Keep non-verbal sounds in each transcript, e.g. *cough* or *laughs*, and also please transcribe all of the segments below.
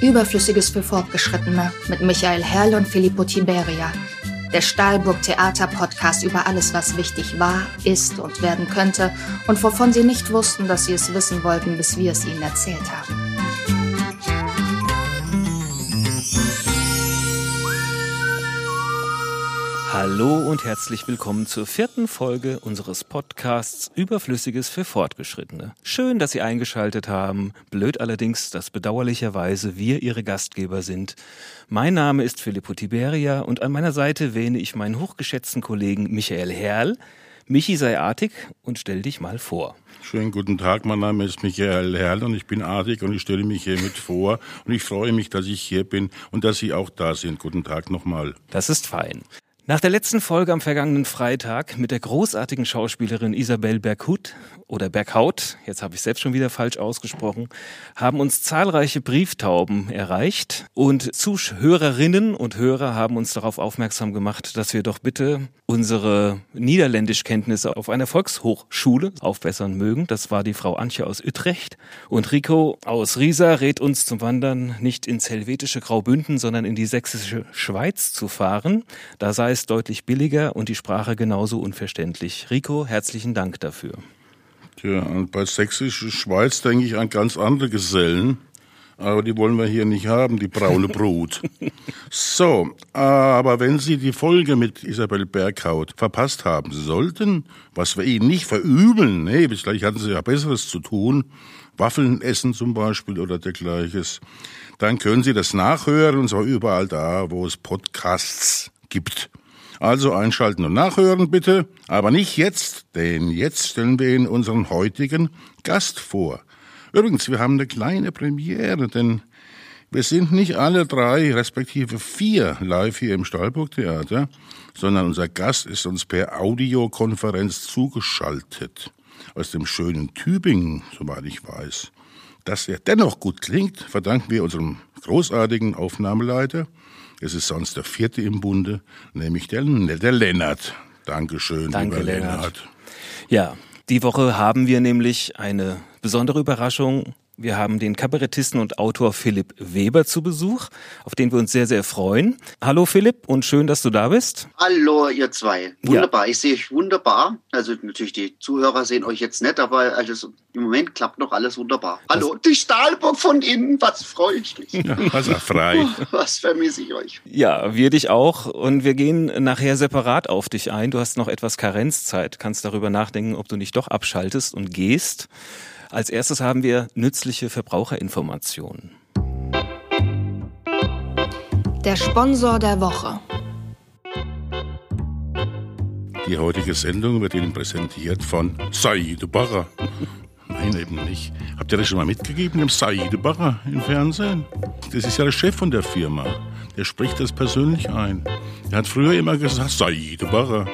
Überflüssiges für Fortgeschrittene mit Michael Herrl und Filippo Tiberia. Der Stahlburg Theater Podcast über alles, was wichtig war, ist und werden könnte und wovon Sie nicht wussten, dass Sie es wissen wollten, bis wir es Ihnen erzählt haben. Hallo und herzlich willkommen zur vierten Folge unseres Podcasts Überflüssiges für Fortgeschrittene. Schön, dass Sie eingeschaltet haben. Blöd allerdings, dass bedauerlicherweise wir Ihre Gastgeber sind. Mein Name ist Filippo Tiberia und an meiner Seite wähne ich meinen hochgeschätzten Kollegen Michael Herrl. Michi sei artig und stell dich mal vor. Schönen guten Tag, mein Name ist Michael Herrl und ich bin artig und ich stelle mich hiermit vor und ich freue mich, dass ich hier bin und dass Sie auch da sind. Guten Tag nochmal. Das ist fein. Nach der letzten Folge am vergangenen Freitag mit der großartigen Schauspielerin Isabel Berghut oder Berghaut, jetzt habe ich selbst schon wieder falsch ausgesprochen, haben uns zahlreiche Brieftauben erreicht und Zuhörerinnen und Hörer haben uns darauf aufmerksam gemacht, dass wir doch bitte unsere Niederländischkenntnisse auf einer Volkshochschule aufbessern mögen. Das war die Frau Antje aus Utrecht und Rico aus Riesa rät uns zum Wandern nicht ins helvetische Graubünden, sondern in die sächsische Schweiz zu fahren. Da sei es deutlich billiger und die Sprache genauso unverständlich. Rico, herzlichen Dank dafür. Tja, und bei Sächsische Schweiz denke ich an ganz andere Gesellen. Aber die wollen wir hier nicht haben, die braune Brut. *laughs* so, aber wenn Sie die Folge mit Isabel Berghaut verpasst haben sollten, was wir Ihnen nicht verübeln, nee, vielleicht hatten Sie ja Besseres zu tun, Waffeln essen zum Beispiel oder dergleiches, dann können Sie das nachhören und zwar überall da, wo es Podcasts gibt. Also einschalten und nachhören bitte, aber nicht jetzt, denn jetzt stellen wir Ihnen unseren heutigen Gast vor. Übrigens, wir haben eine kleine Premiere, denn wir sind nicht alle drei, respektive vier, live hier im Stahlburg Theater, sondern unser Gast ist uns per Audiokonferenz zugeschaltet. Aus dem schönen Tübingen, soweit ich weiß. Dass er dennoch gut klingt, verdanken wir unserem großartigen Aufnahmeleiter, es ist sonst der vierte im Bunde, nämlich der, der Lennart. Dankeschön, Danke, lieber Lennart. Lennart. Ja, die Woche haben wir nämlich eine besondere Überraschung wir haben den Kabarettisten und Autor Philipp Weber zu Besuch, auf den wir uns sehr, sehr freuen. Hallo Philipp und schön, dass du da bist. Hallo ihr zwei. Wunderbar, ja. ich sehe euch wunderbar. Also natürlich die Zuhörer sehen euch jetzt nicht, aber also im Moment klappt noch alles wunderbar. Hallo, die Stahlburg von innen, was freue ich mich. Ja, *laughs* was frei. was vermisse ich euch. Ja, wir dich auch und wir gehen nachher separat auf dich ein. Du hast noch etwas Karenzzeit, kannst darüber nachdenken, ob du nicht doch abschaltest und gehst. Als erstes haben wir nützliche Verbraucherinformationen. Der Sponsor der Woche. Die heutige Sendung wird Ihnen präsentiert von Said Barra. Nein, eben nicht. Habt ihr das schon mal mitgegeben, dem Said Barra im Fernsehen? Das ist ja der Chef von der Firma. Der spricht das persönlich ein. Er hat früher immer gesagt, Said Barra.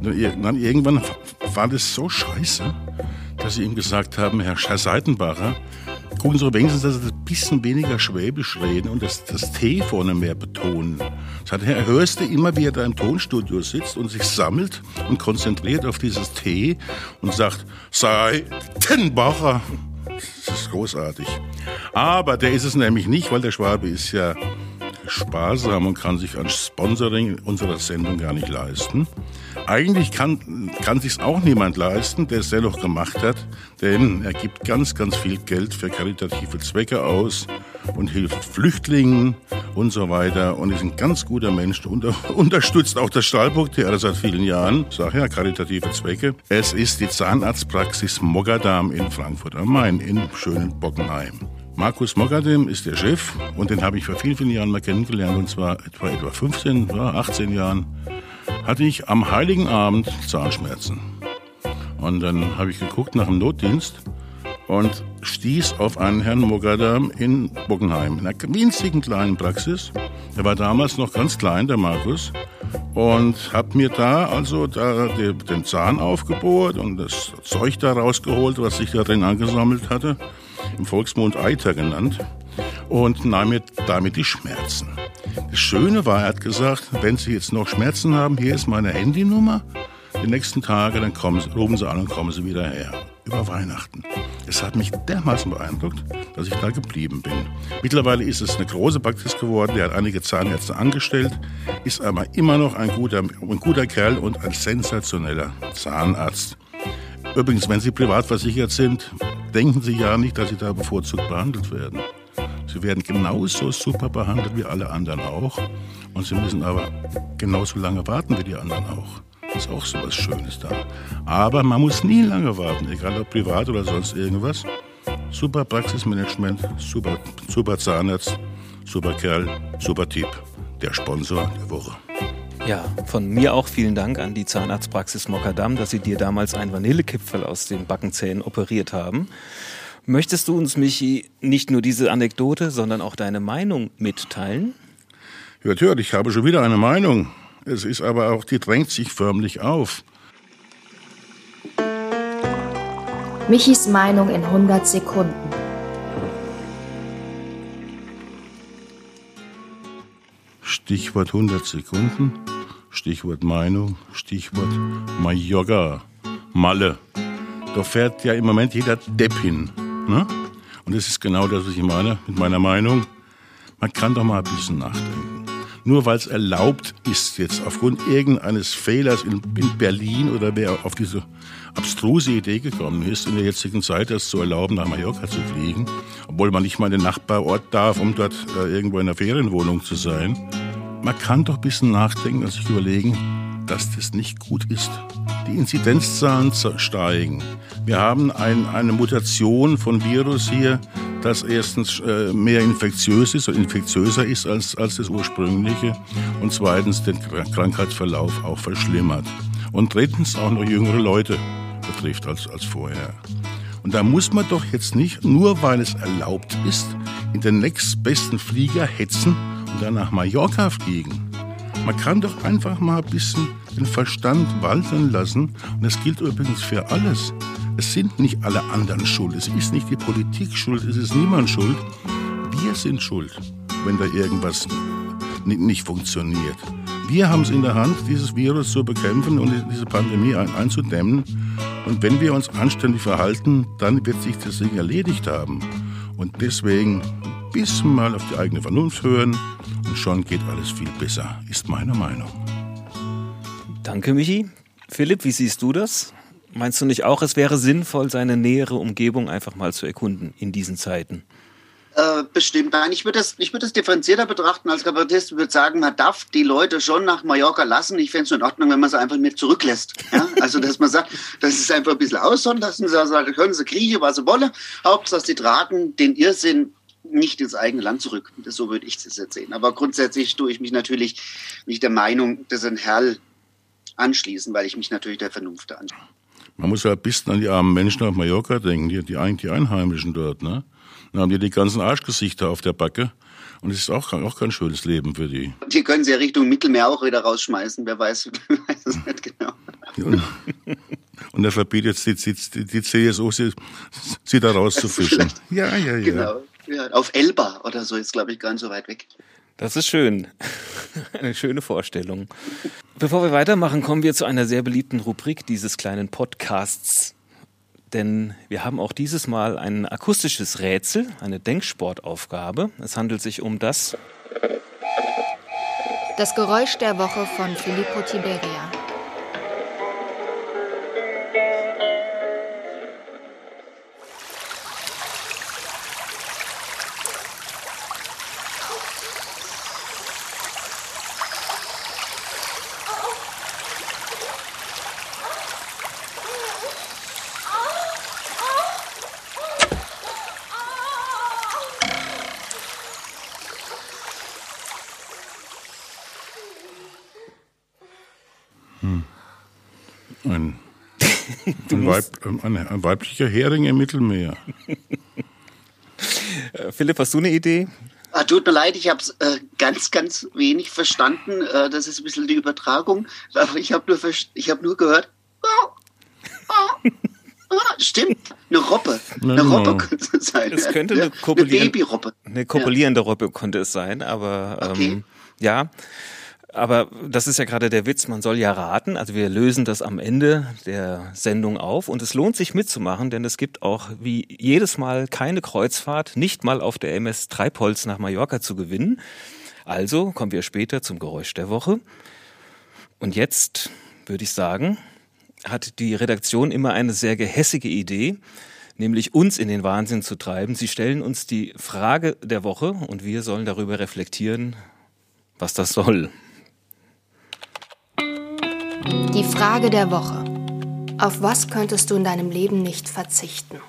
Und dann irgendwann war das so scheiße, dass Sie ihm gesagt haben, Herr Seitenbacher, gucken Sie wenigstens, dass Sie ein bisschen weniger Schwäbisch reden und das, das T vorne mehr betonen. Das hat, Herr, hörst du immer, wie er da im Tonstudio sitzt und sich sammelt und konzentriert auf dieses T und sagt, Seitenbacher. Das ist großartig. Aber der ist es nämlich nicht, weil der Schwabe ist ja sparsam und kann sich an Sponsoring unserer Sendung gar nicht leisten. Eigentlich kann, kann sich's auch niemand leisten, der es dennoch gemacht hat, denn er gibt ganz, ganz viel Geld für karitative Zwecke aus und hilft Flüchtlingen und so weiter und ist ein ganz guter Mensch, unter, *laughs* unterstützt auch das Stahlburg-Theater seit vielen Jahren. Sage ja, karitative Zwecke. Es ist die Zahnarztpraxis Mogadam in Frankfurt am Main in schönen Bockenheim. Markus Mogadem ist der Chef und den habe ich vor vielen, vielen Jahren mal kennengelernt und zwar etwa, etwa 15, 18 Jahren hatte ich am Heiligen Abend Zahnschmerzen. Und dann habe ich geguckt nach dem Notdienst und stieß auf einen Herrn Mogadam in Bockenheim, in einer winzigen kleinen Praxis. Der war damals noch ganz klein, der Markus. Und habe mir da also da den Zahn aufgebohrt und das Zeug da rausgeholt, was sich da drin angesammelt hatte im Volksmund Eiter genannt, und nahm mir damit die Schmerzen. Das Schöne war, er hat gesagt, wenn Sie jetzt noch Schmerzen haben, hier ist meine Handynummer. Die nächsten Tage, dann kommen Sie, rufen Sie an und kommen Sie wieder her. über Weihnachten. Es hat mich dermaßen beeindruckt, dass ich da geblieben bin. Mittlerweile ist es eine große Praxis geworden. Der hat einige Zahnärzte angestellt, ist aber immer noch ein guter, ein guter Kerl und ein sensationeller Zahnarzt. Übrigens, wenn Sie privat versichert sind, denken Sie ja nicht, dass Sie da bevorzugt behandelt werden. Sie werden genauso super behandelt wie alle anderen auch. Und Sie müssen aber genauso lange warten wie die anderen auch. Ist auch so was Schönes da. Aber man muss nie lange warten, egal ob privat oder sonst irgendwas. Super Praxismanagement, super, super Zahnarzt, super Kerl, super Tipp. Der Sponsor der Woche. Ja, von mir auch vielen Dank an die Zahnarztpraxis Mokkadam, dass sie dir damals einen Vanillekipfel aus den Backenzähnen operiert haben. Möchtest du uns, Michi, nicht nur diese Anekdote, sondern auch deine Meinung mitteilen? Hört, hört, ich habe schon wieder eine Meinung. Es ist aber auch, die drängt sich förmlich auf. Michis Meinung in 100 Sekunden. Stichwort 100 Sekunden, Stichwort Meinung, Stichwort Mallorca, Malle. Da fährt ja im Moment jeder Depp hin. Ne? Und das ist genau das, was ich meine mit meiner Meinung. Man kann doch mal ein bisschen nachdenken. Nur weil es erlaubt ist, jetzt aufgrund irgendeines Fehlers in, in, Berlin oder wer auf diese abstruse Idee gekommen ist, in der jetzigen Zeit das zu erlauben, nach Mallorca zu fliegen, obwohl man nicht mal in den Nachbarort darf, um dort äh, irgendwo in einer Ferienwohnung zu sein. Man kann doch ein bisschen nachdenken und sich überlegen, dass das nicht gut ist. Die Inzidenzzahlen steigen. Wir haben ein, eine Mutation von Virus hier, das erstens äh, mehr infektiös ist oder infektiöser ist als, als das ursprüngliche und zweitens den Krankheitsverlauf auch verschlimmert. Und drittens auch noch jüngere Leute betrifft als, als vorher. Und da muss man doch jetzt nicht, nur weil es erlaubt ist, in den nächstbesten Flieger hetzen und dann nach Mallorca fliegen. Man kann doch einfach mal ein bisschen den Verstand walten lassen. Und das gilt übrigens für alles. Es sind nicht alle anderen schuld. Es ist nicht die Politik schuld. Es ist niemand schuld. Wir sind schuld, wenn da irgendwas nicht funktioniert. Wir haben es in der Hand, dieses Virus zu bekämpfen und diese Pandemie einzudämmen. Und wenn wir uns anständig verhalten, dann wird sich das Ding erledigt haben. Und deswegen ein bisschen mal auf die eigene Vernunft hören und schon geht alles viel besser, ist meine Meinung. Danke, Michi. Philipp, wie siehst du das? Meinst du nicht auch, es wäre sinnvoll, seine nähere Umgebung einfach mal zu erkunden in diesen Zeiten? Äh, bestimmt. Nein, ich würde das, ich würde das differenzierter betrachten als Kabarettist. Ich würde sagen, man darf die Leute schon nach Mallorca lassen. Ich fände es in Ordnung, wenn man sie einfach mit zurücklässt. Ja? Also, dass man sagt, das ist einfach ein bisschen aussondern lassen. Sie sagen, können sie kriechen, was sie wollen. Hauptsache, sie tragen den Irrsinn nicht ins eigene Land zurück. So würde ich das jetzt sehen. Aber grundsätzlich tue ich mich natürlich nicht der Meinung, dass ein Herr anschließen, weil ich mich natürlich der Vernunft an. Man muss ja ein bisschen an die armen Menschen auf Mallorca denken, die, die, die Einheimischen dort. Ne? Dann haben die die ganzen Arschgesichter auf der Backe. Und es ist auch, auch kein schönes Leben für die. Die können sie ja Richtung Mittelmeer auch wieder rausschmeißen, wer weiß, *laughs* weiß es nicht genau. Und, und er verbietet die, die, die CSU, sie, sie da rauszufischen. Ja, ja, ja. Genau. Ja, auf Elba oder so ist, glaube ich, gar nicht so weit weg. Das ist schön. *laughs* Eine schöne Vorstellung. Bevor wir weitermachen, kommen wir zu einer sehr beliebten Rubrik dieses kleinen Podcasts. Denn wir haben auch dieses Mal ein akustisches Rätsel, eine Denksportaufgabe. Es handelt sich um das. Das Geräusch der Woche von Filippo Tiberia. Weib, ein, ein, weiblicher Hering im Mittelmeer. Äh, Philipp, hast du eine Idee? Ah, tut mir leid, ich habe es äh, ganz, ganz wenig verstanden. Äh, das ist ein bisschen die Übertragung. Aber ich habe nur, hab nur gehört. Oh, oh, oh, stimmt, eine Robbe. Eine no, Robbe könnte es sein. Es könnte eine, eine Babyrobbe. Eine kopulierende ja. Robbe könnte es sein, aber ähm, okay. ja. Aber das ist ja gerade der Witz, man soll ja raten. Also wir lösen das am Ende der Sendung auf und es lohnt sich mitzumachen, denn es gibt auch wie jedes Mal keine Kreuzfahrt, nicht mal auf der MS Treibholz nach Mallorca zu gewinnen. Also kommen wir später zum Geräusch der Woche. Und jetzt würde ich sagen, hat die Redaktion immer eine sehr gehässige Idee, nämlich uns in den Wahnsinn zu treiben. Sie stellen uns die Frage der Woche und wir sollen darüber reflektieren, was das soll. Die Frage der Woche. Auf was könntest du in deinem Leben nicht verzichten?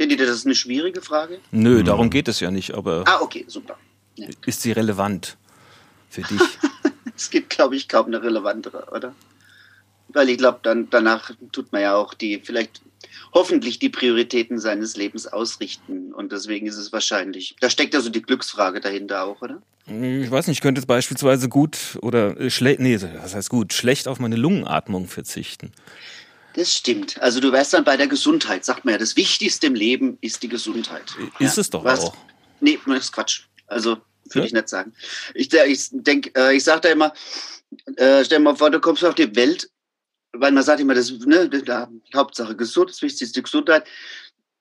Findet ihr das eine schwierige Frage? Nö, darum geht es ja nicht, aber Ah, okay, super. Ja. ist sie relevant für dich? *laughs* Es gibt, glaube ich, kaum eine relevantere, oder? Weil ich glaube, dann danach tut man ja auch die, vielleicht hoffentlich die Prioritäten seines Lebens ausrichten. Und deswegen ist es wahrscheinlich. Da steckt ja so die Glücksfrage dahinter auch, oder? ich weiß nicht, ich könnte jetzt beispielsweise gut oder schlecht, nee, was heißt gut, schlecht auf meine Lungenatmung verzichten. Das stimmt. Also du wärst dann bei der Gesundheit, sagt man ja, das Wichtigste im Leben ist die Gesundheit. Ist ja. es doch Was? auch. Nee, das ist Quatsch. Also würde Ja? ich nicht sagen. Ich, ich denke, äh, ich sage da immer, äh, stell dir mal vor, du kommst auf die Welt, weil man sagt immer, das ne, da, Hauptsache gesund, das Wichtigste Gesundheit.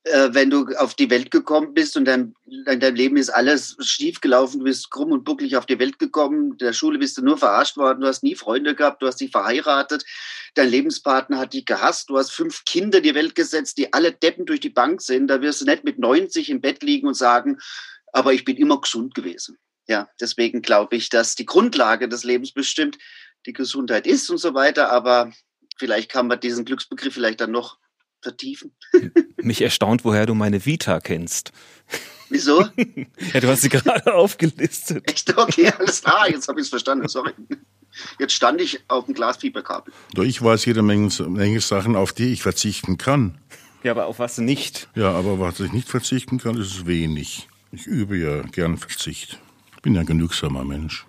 Äh, wenn du auf die Welt gekommen bist und dein, in deinem Leben ist alles schief gelaufen, du bist krumm und bucklig auf die Welt gekommen, in der Schule bist du nur verarscht worden, du hast nie Freunde gehabt, du hast dich verheiratet, dein Lebenspartner hat dich gehasst, du hast fünf Kinder in die Welt gesetzt, die alle Deppen durch die Bank sind, da wirst du nicht mit 90 im Bett liegen und sagen, aber ich bin immer gesund gewesen. Ja, deswegen glaube ich, dass die Grundlage des Lebens bestimmt die Gesundheit ist und so weiter, aber vielleicht kann man diesen Glücksbegriff vielleicht dann noch vertiefen. *laughs* Mich erstaunt, woher du meine Vita kennst. Wieso? *laughs* Ja, du hast sie gerade aufgelistet. Echt? Okay, alles klar, jetzt habe ich es verstanden, sorry. Jetzt stand ich auf dem Glasfieberkabel. Doch ich weiß jede Menge, Menge Sachen, auf die ich verzichten kann. Ja, aber auf was nicht? Ja, aber was ich nicht verzichten kann, ist wenig. Ich übe ja gern Verzicht. Bin ja ein genügsamer Mensch.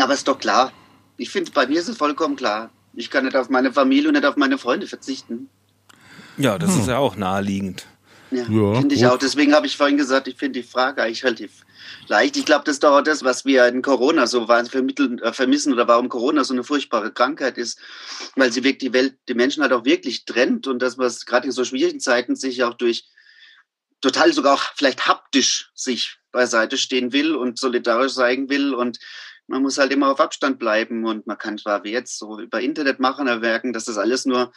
Aber ist doch klar. Ich finde, bei mir ist es vollkommen klar. Ich kann nicht auf meine Familie und nicht auf meine Freunde verzichten. Ja, das ist ja auch naheliegend. Ja, Ja, finde ich auch. Deswegen habe ich vorhin gesagt, ich finde die Frage eigentlich relativ leicht. Ich glaube, das ist doch auch das, was wir in Corona so vermitteln, äh, vermissen oder warum Corona so eine furchtbare Krankheit ist, weil sie wirklich die Welt, die Menschen halt auch wirklich trennt und dass man es gerade in so schwierigen Zeiten sich auch durch total sogar auch vielleicht haptisch sich beiseite stehen will und solidarisch sein will und man muss halt immer auf Abstand bleiben und man kann zwar wie jetzt so über Internet machen, erwerken, dass das alles nur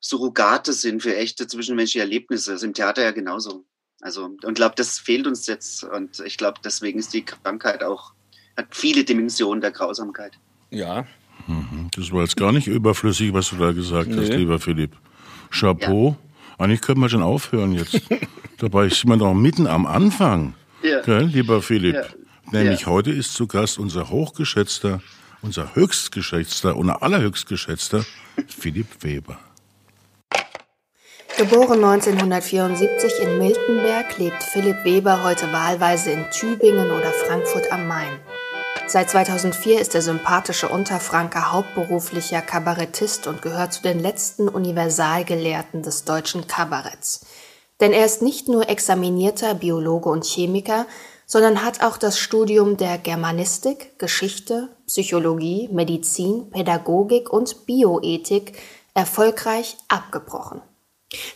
Surrogate sind für echte zwischenmenschliche Erlebnisse. Das ist im Theater ja genauso. Also, und glaube, das fehlt uns jetzt. Und ich glaube, deswegen ist die Krankheit auch, hat viele Dimensionen der Grausamkeit. Ja. Das war jetzt gar nicht überflüssig, was du da gesagt hast, Nee. lieber Philipp. Chapeau. Eigentlich könnte man schon aufhören jetzt. *laughs* Dabei ist man doch mitten am Anfang. Ja. Gell, lieber Philipp? Ja. Nämlich Ja. heute ist zu Gast unser hochgeschätzter, unser höchstgeschätzter und allerhöchstgeschätzter Philipp Weber. Geboren 1974 in Miltenberg, lebt Philipp Weber heute wahlweise in Tübingen oder Frankfurt am Main. Seit 2004 ist der sympathische Unterfranke hauptberuflicher Kabarettist und gehört zu den letzten Universalgelehrten des deutschen Kabaretts. Denn er ist nicht nur examinierter Biologe und Chemiker, sondern hat auch das Studium der Germanistik, Geschichte, Psychologie, Medizin, Pädagogik und Bioethik erfolgreich abgebrochen.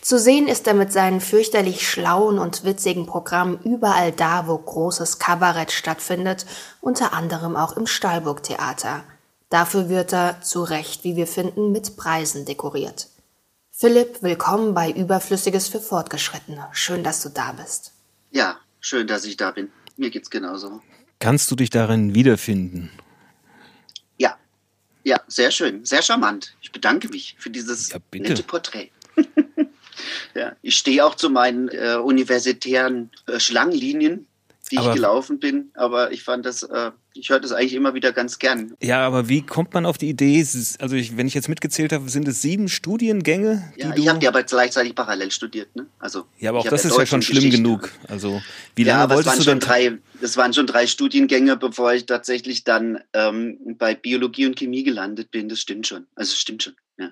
Zu sehen ist er mit seinen fürchterlich schlauen und witzigen Programmen überall da, wo großes Kabarett stattfindet, unter anderem auch im Stahlburg-Theater. Dafür wird er, zu Recht, wie wir finden, mit Preisen dekoriert. Philipp, willkommen bei Überflüssiges für Fortgeschrittene. Schön, dass du da bist. Ja, schön, dass ich da bin. Mir geht's genauso. Kannst du dich darin wiederfinden? Ja, ja, sehr schön, sehr charmant. Ich bedanke mich für dieses Ja, nette Porträt. *laughs* ja, ich stehe auch zu meinen äh, universitären äh, Schlangenlinien, die Aber- ich gelaufen bin, aber ich fand das, äh, ich höre das eigentlich immer wieder ganz gern. Ja, aber wie kommt man auf die Idee? Also ich, wenn ich jetzt mitgezählt habe, sind es sieben Studiengänge, die Ja, ich habe die aber gleichzeitig parallel studiert, ne? Also ja, aber auch das ist ja schon schlimm Geschichte. genug. Also wie Ja, lange es wolltest waren du schon denn... drei, das waren schon drei Studiengänge, bevor ich tatsächlich dann ähm, bei Biologie und Chemie gelandet bin. Das stimmt schon. Also stimmt schon. Ja.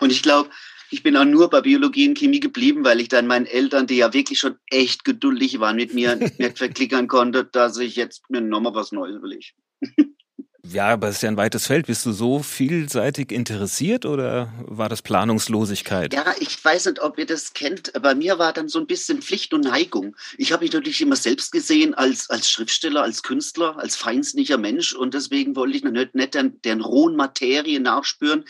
Und ich glaube, ich bin auch nur bei Biologie und Chemie geblieben, weil ich dann meinen Eltern, die ja wirklich schon echt geduldig waren mit mir, *laughs* nicht verklickern konnte, dass ich jetzt mir nochmal was Neues überlege. *laughs* Ja, aber es ist ja ein weites Feld. Bist du so vielseitig interessiert oder war das Planungslosigkeit? Ja, ich weiß nicht, ob ihr das kennt. Bei mir war dann so ein bisschen Pflicht und Neigung. Ich habe mich natürlich immer selbst gesehen als, als Schriftsteller, als Künstler, als feindslicher Mensch und deswegen wollte ich nicht, nicht deren, deren rohen Materie nachspüren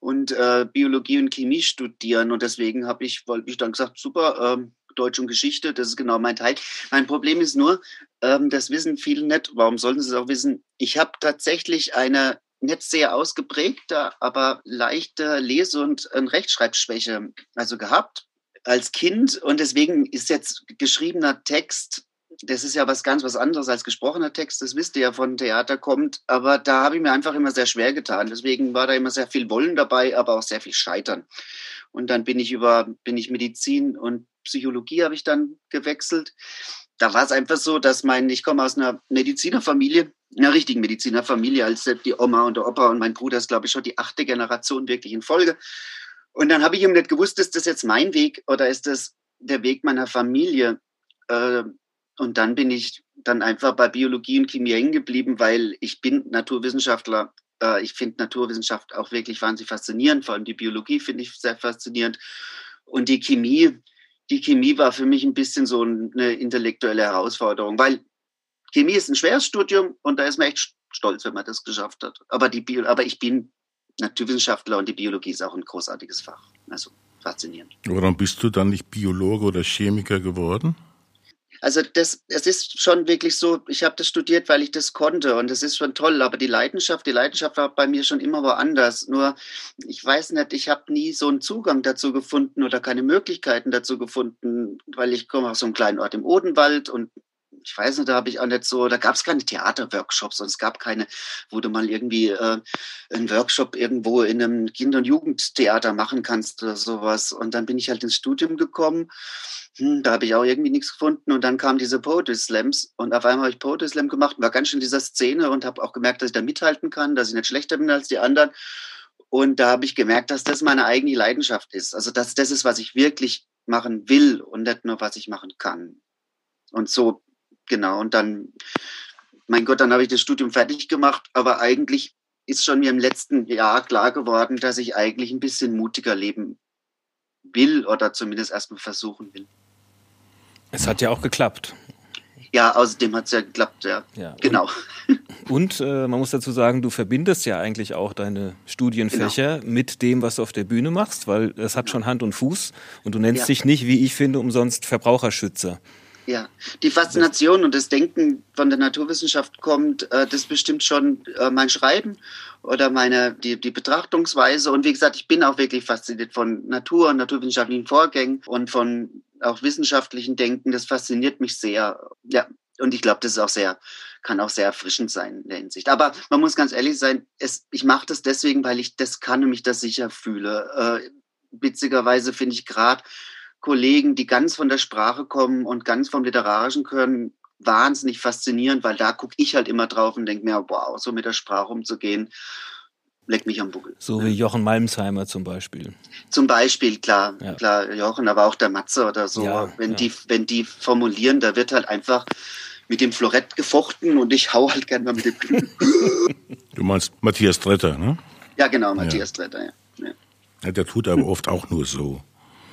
und äh, Biologie und Chemie studieren. Und deswegen habe ich, ich dann gesagt, super, ähm, Deutsch und Geschichte, das ist genau mein Teil. Mein Problem ist nur, ähm, das wissen viele nicht, warum sollten sie es auch wissen, ich habe tatsächlich eine nicht sehr ausgeprägte, aber leichte Lese- und Rechtschreibschwäche also gehabt als Kind. Und deswegen ist jetzt geschriebener Text das ist ja was ganz was anderes als gesprochener Text, das wisst ihr ja von Theater kommt, aber da habe ich mir einfach immer sehr schwer getan. Deswegen war da immer sehr viel Wollen dabei, aber auch sehr viel Scheitern. Und dann bin ich über, bin ich Medizin und Psychologie habe ich dann gewechselt. Da war es einfach so, dass mein, ich komme aus einer Medizinerfamilie, einer richtigen Medizinerfamilie, als die Oma und der Opa und mein Bruder ist, glaube ich, schon die achte Generation wirklich in Folge. Und dann habe ich eben nicht gewusst, ist das jetzt mein Weg oder ist das der Weg meiner Familie? Und dann bin ich dann einfach bei Biologie und Chemie hängen geblieben, weil ich bin Naturwissenschaftler. Äh, ich finde Naturwissenschaft auch wirklich wahnsinnig faszinierend. Vor allem die Biologie finde ich sehr faszinierend. Und die Chemie, die Chemie war für mich ein bisschen so eine intellektuelle Herausforderung, weil Chemie ist ein schweres Studium und da ist man echt stolz, wenn man das geschafft hat. Aber, die Bio, aber ich bin Naturwissenschaftler und die Biologie ist auch ein großartiges Fach. Also faszinierend. Warum bist du dann nicht Biologe oder Chemiker geworden? Also das, es ist schon wirklich so, ich habe das studiert, weil ich das konnte und das ist schon toll, aber die Leidenschaft, die Leidenschaft war bei mir schon immer woanders. Nur, ich weiß nicht, ich habe nie so einen Zugang dazu gefunden oder keine Möglichkeiten dazu gefunden, weil ich komme aus so einem kleinen Ort im Odenwald und ich weiß nicht, da habe ich auch nicht so, da gab es keine Theaterworkshops und es gab keine, wo du mal irgendwie äh, einen Workshop irgendwo in einem Kinder- und Jugendtheater machen kannst oder sowas. Und dann bin ich halt ins Studium gekommen hm, da habe ich auch irgendwie nichts gefunden. Und dann kamen diese Poetry Slams und auf einmal habe ich Poetry Slam gemacht, war ganz schön in dieser Szene und habe auch gemerkt, dass ich da mithalten kann, dass ich nicht schlechter bin als die anderen. Und da habe ich gemerkt, dass das meine eigene Leidenschaft ist. Also dass das ist, was ich wirklich machen will und nicht nur, was ich machen kann. Und so, genau. Und dann, mein Gott, dann habe ich das Studium fertig gemacht, aber eigentlich ist schon mir im letzten Jahr klar geworden, dass ich eigentlich ein bisschen mutiger leben will oder zumindest erstmal versuchen will. Es hat ja auch geklappt. Ja, außerdem hat es ja geklappt, ja. ja genau. Und, *laughs* und äh, man muss dazu sagen, du verbindest ja eigentlich auch deine Studienfächer genau. mit dem, was du auf der Bühne machst, weil es hat schon Hand und Fuß und du nennst ja. dich nicht, wie ich finde, umsonst Verbraucherschützer. Ja, die Faszination und das Denken von der Naturwissenschaft kommt, äh, das bestimmt schon äh, mein Schreiben oder meine die, die Betrachtungsweise. Und wie gesagt, ich bin auch wirklich fasziniert von Natur und naturwissenschaftlichen Vorgängen und von auch wissenschaftlichen Denken. Das fasziniert mich sehr. Ja, und ich glaube, das ist auch sehr, kann auch sehr erfrischend sein in der Hinsicht. Aber man muss ganz ehrlich sein, es, ich mache das deswegen, weil ich das kann und mich das sicher fühle. Äh, witzigerweise finde ich gerade Kollegen, die ganz von der Sprache kommen und ganz vom Literarischen können, wahnsinnig faszinierend, weil da gucke ich halt immer drauf und denke mir, wow, so mit der Sprache umzugehen, leckt mich am Buckel. So wie Jochen Malmsheimer zum Beispiel. Zum Beispiel, klar, ja. klar, Jochen, aber auch der Matze oder so. Ja, wenn, ja. Die, wenn die formulieren, da wird halt einfach mit dem Florett gefochten und ich hau halt gerne mal mit dem. *laughs* du meinst Matthias Tretter, ne? Ja, genau, Matthias Tretter, ja. ja. Der tut aber oft auch nur so.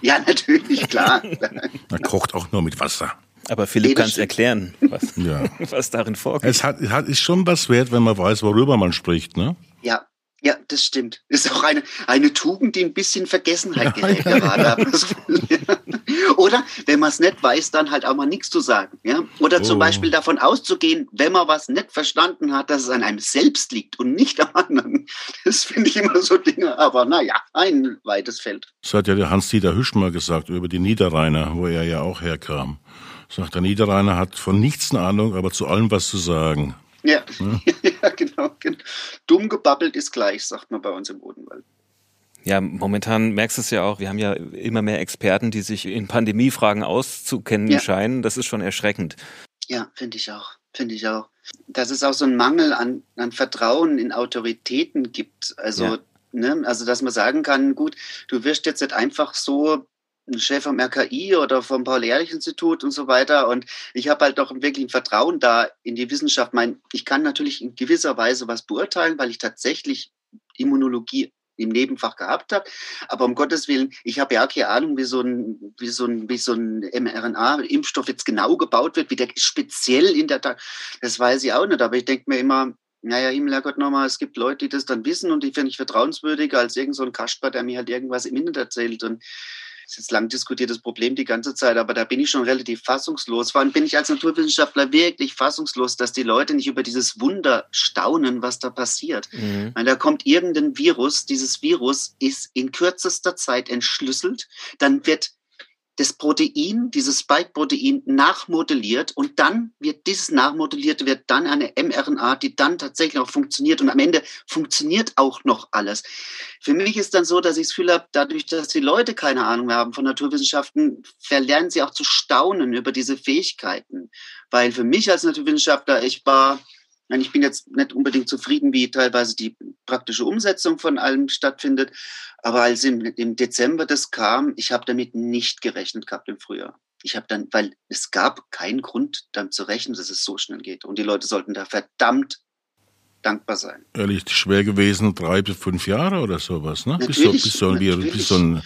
Ja, natürlich, klar. *laughs* er kocht auch nur mit Wasser. Aber Philipp kann es erklären, was, *laughs* ja. *laughs* was darin vorgeht. Es hat, hat, ist schon was wert, wenn man weiß, worüber man spricht, ne? Ja, ja, das stimmt. Ist auch eine, eine Tugend, die ein bisschen Vergessenheit gerät ja, gerade. Oder wenn man es nicht weiß, dann halt auch mal nichts zu sagen. Ja? Oder oh. zum Beispiel davon auszugehen, wenn man was nicht verstanden hat, dass es an einem selbst liegt und nicht am anderen. Das finde ich immer so Dinge. Aber naja, ein weites Feld. Das hat ja der Hans-Dieter Hüsch mal gesagt über die Niederrheiner, wo er ja auch herkam. Sagt, der Niederrheiner hat von nichts eine Ahnung, aber zu allem was zu sagen. Ja, hm? *laughs* ja genau, genau. Dumm gebabbelt ist gleich, sagt man bei uns im Odenwald. Ja, momentan merkst du es ja auch, wir haben ja immer mehr Experten, die sich in Pandemiefragen auszukennen ja. scheinen. Das ist schon erschreckend. Ja, finde ich auch. Finde ich auch. Dass es auch so einen Mangel an, an Vertrauen in Autoritäten gibt. Also, ja. ne, also dass man sagen kann, gut, du wirst jetzt nicht einfach so ein Chef vom RKI oder vom Paul-Ehrlich-Institut und so weiter. Und ich habe halt doch wirklich ein Vertrauen da in die Wissenschaft. Mein, ich kann natürlich in gewisser Weise was beurteilen, weil ich tatsächlich Immunologie im Nebenfach gehabt habe. Aber um Gottes Willen, ich habe ja keine Ahnung, wie so ein, wie so ein, wie so ein mRNA-Impfstoff jetzt genau gebaut wird, wie der speziell in der. Das weiß ich auch nicht. Aber ich denke mir immer, naja, Himmel, Herrgott, nochmal, es gibt Leute, die das dann wissen und die finde ich vertrauenswürdiger als irgend so ein Kasper, der mir halt irgendwas im Internet erzählt. Und ist jetzt lang diskutiertes Problem die ganze Zeit, aber da bin ich schon relativ fassungslos. Vor allem bin ich als Naturwissenschaftler wirklich fassungslos, dass die Leute nicht über dieses Wunder staunen, was da passiert. Mhm. Weil da kommt irgendein Virus, dieses Virus ist in kürzester Zeit entschlüsselt, dann wird das Protein, dieses Spike-Protein nachmodelliert und dann wird dieses nachmodellierte wird dann eine mRNA, die dann tatsächlich auch funktioniert und am Ende funktioniert auch noch alles. Für mich ist dann so, dass ich das Gefühl habe, dadurch, dass die Leute keine Ahnung mehr haben von Naturwissenschaften, verlernen sie auch zu staunen über diese Fähigkeiten. Weil für mich als Naturwissenschaftler, ich war ich bin jetzt nicht unbedingt zufrieden, wie teilweise die praktische Umsetzung von allem stattfindet. Aber als im, im Dezember das kam, ich habe damit nicht gerechnet gehabt im Frühjahr. Ich habe dann, weil es gab keinen Grund, damit zu rechnen, dass es so schnell geht. Und die Leute sollten da verdammt dankbar sein. Ehrlich, schwer gewesen, drei bis fünf Jahre oder sowas, ne? Natürlich, bis so, bis so ein, bis so ein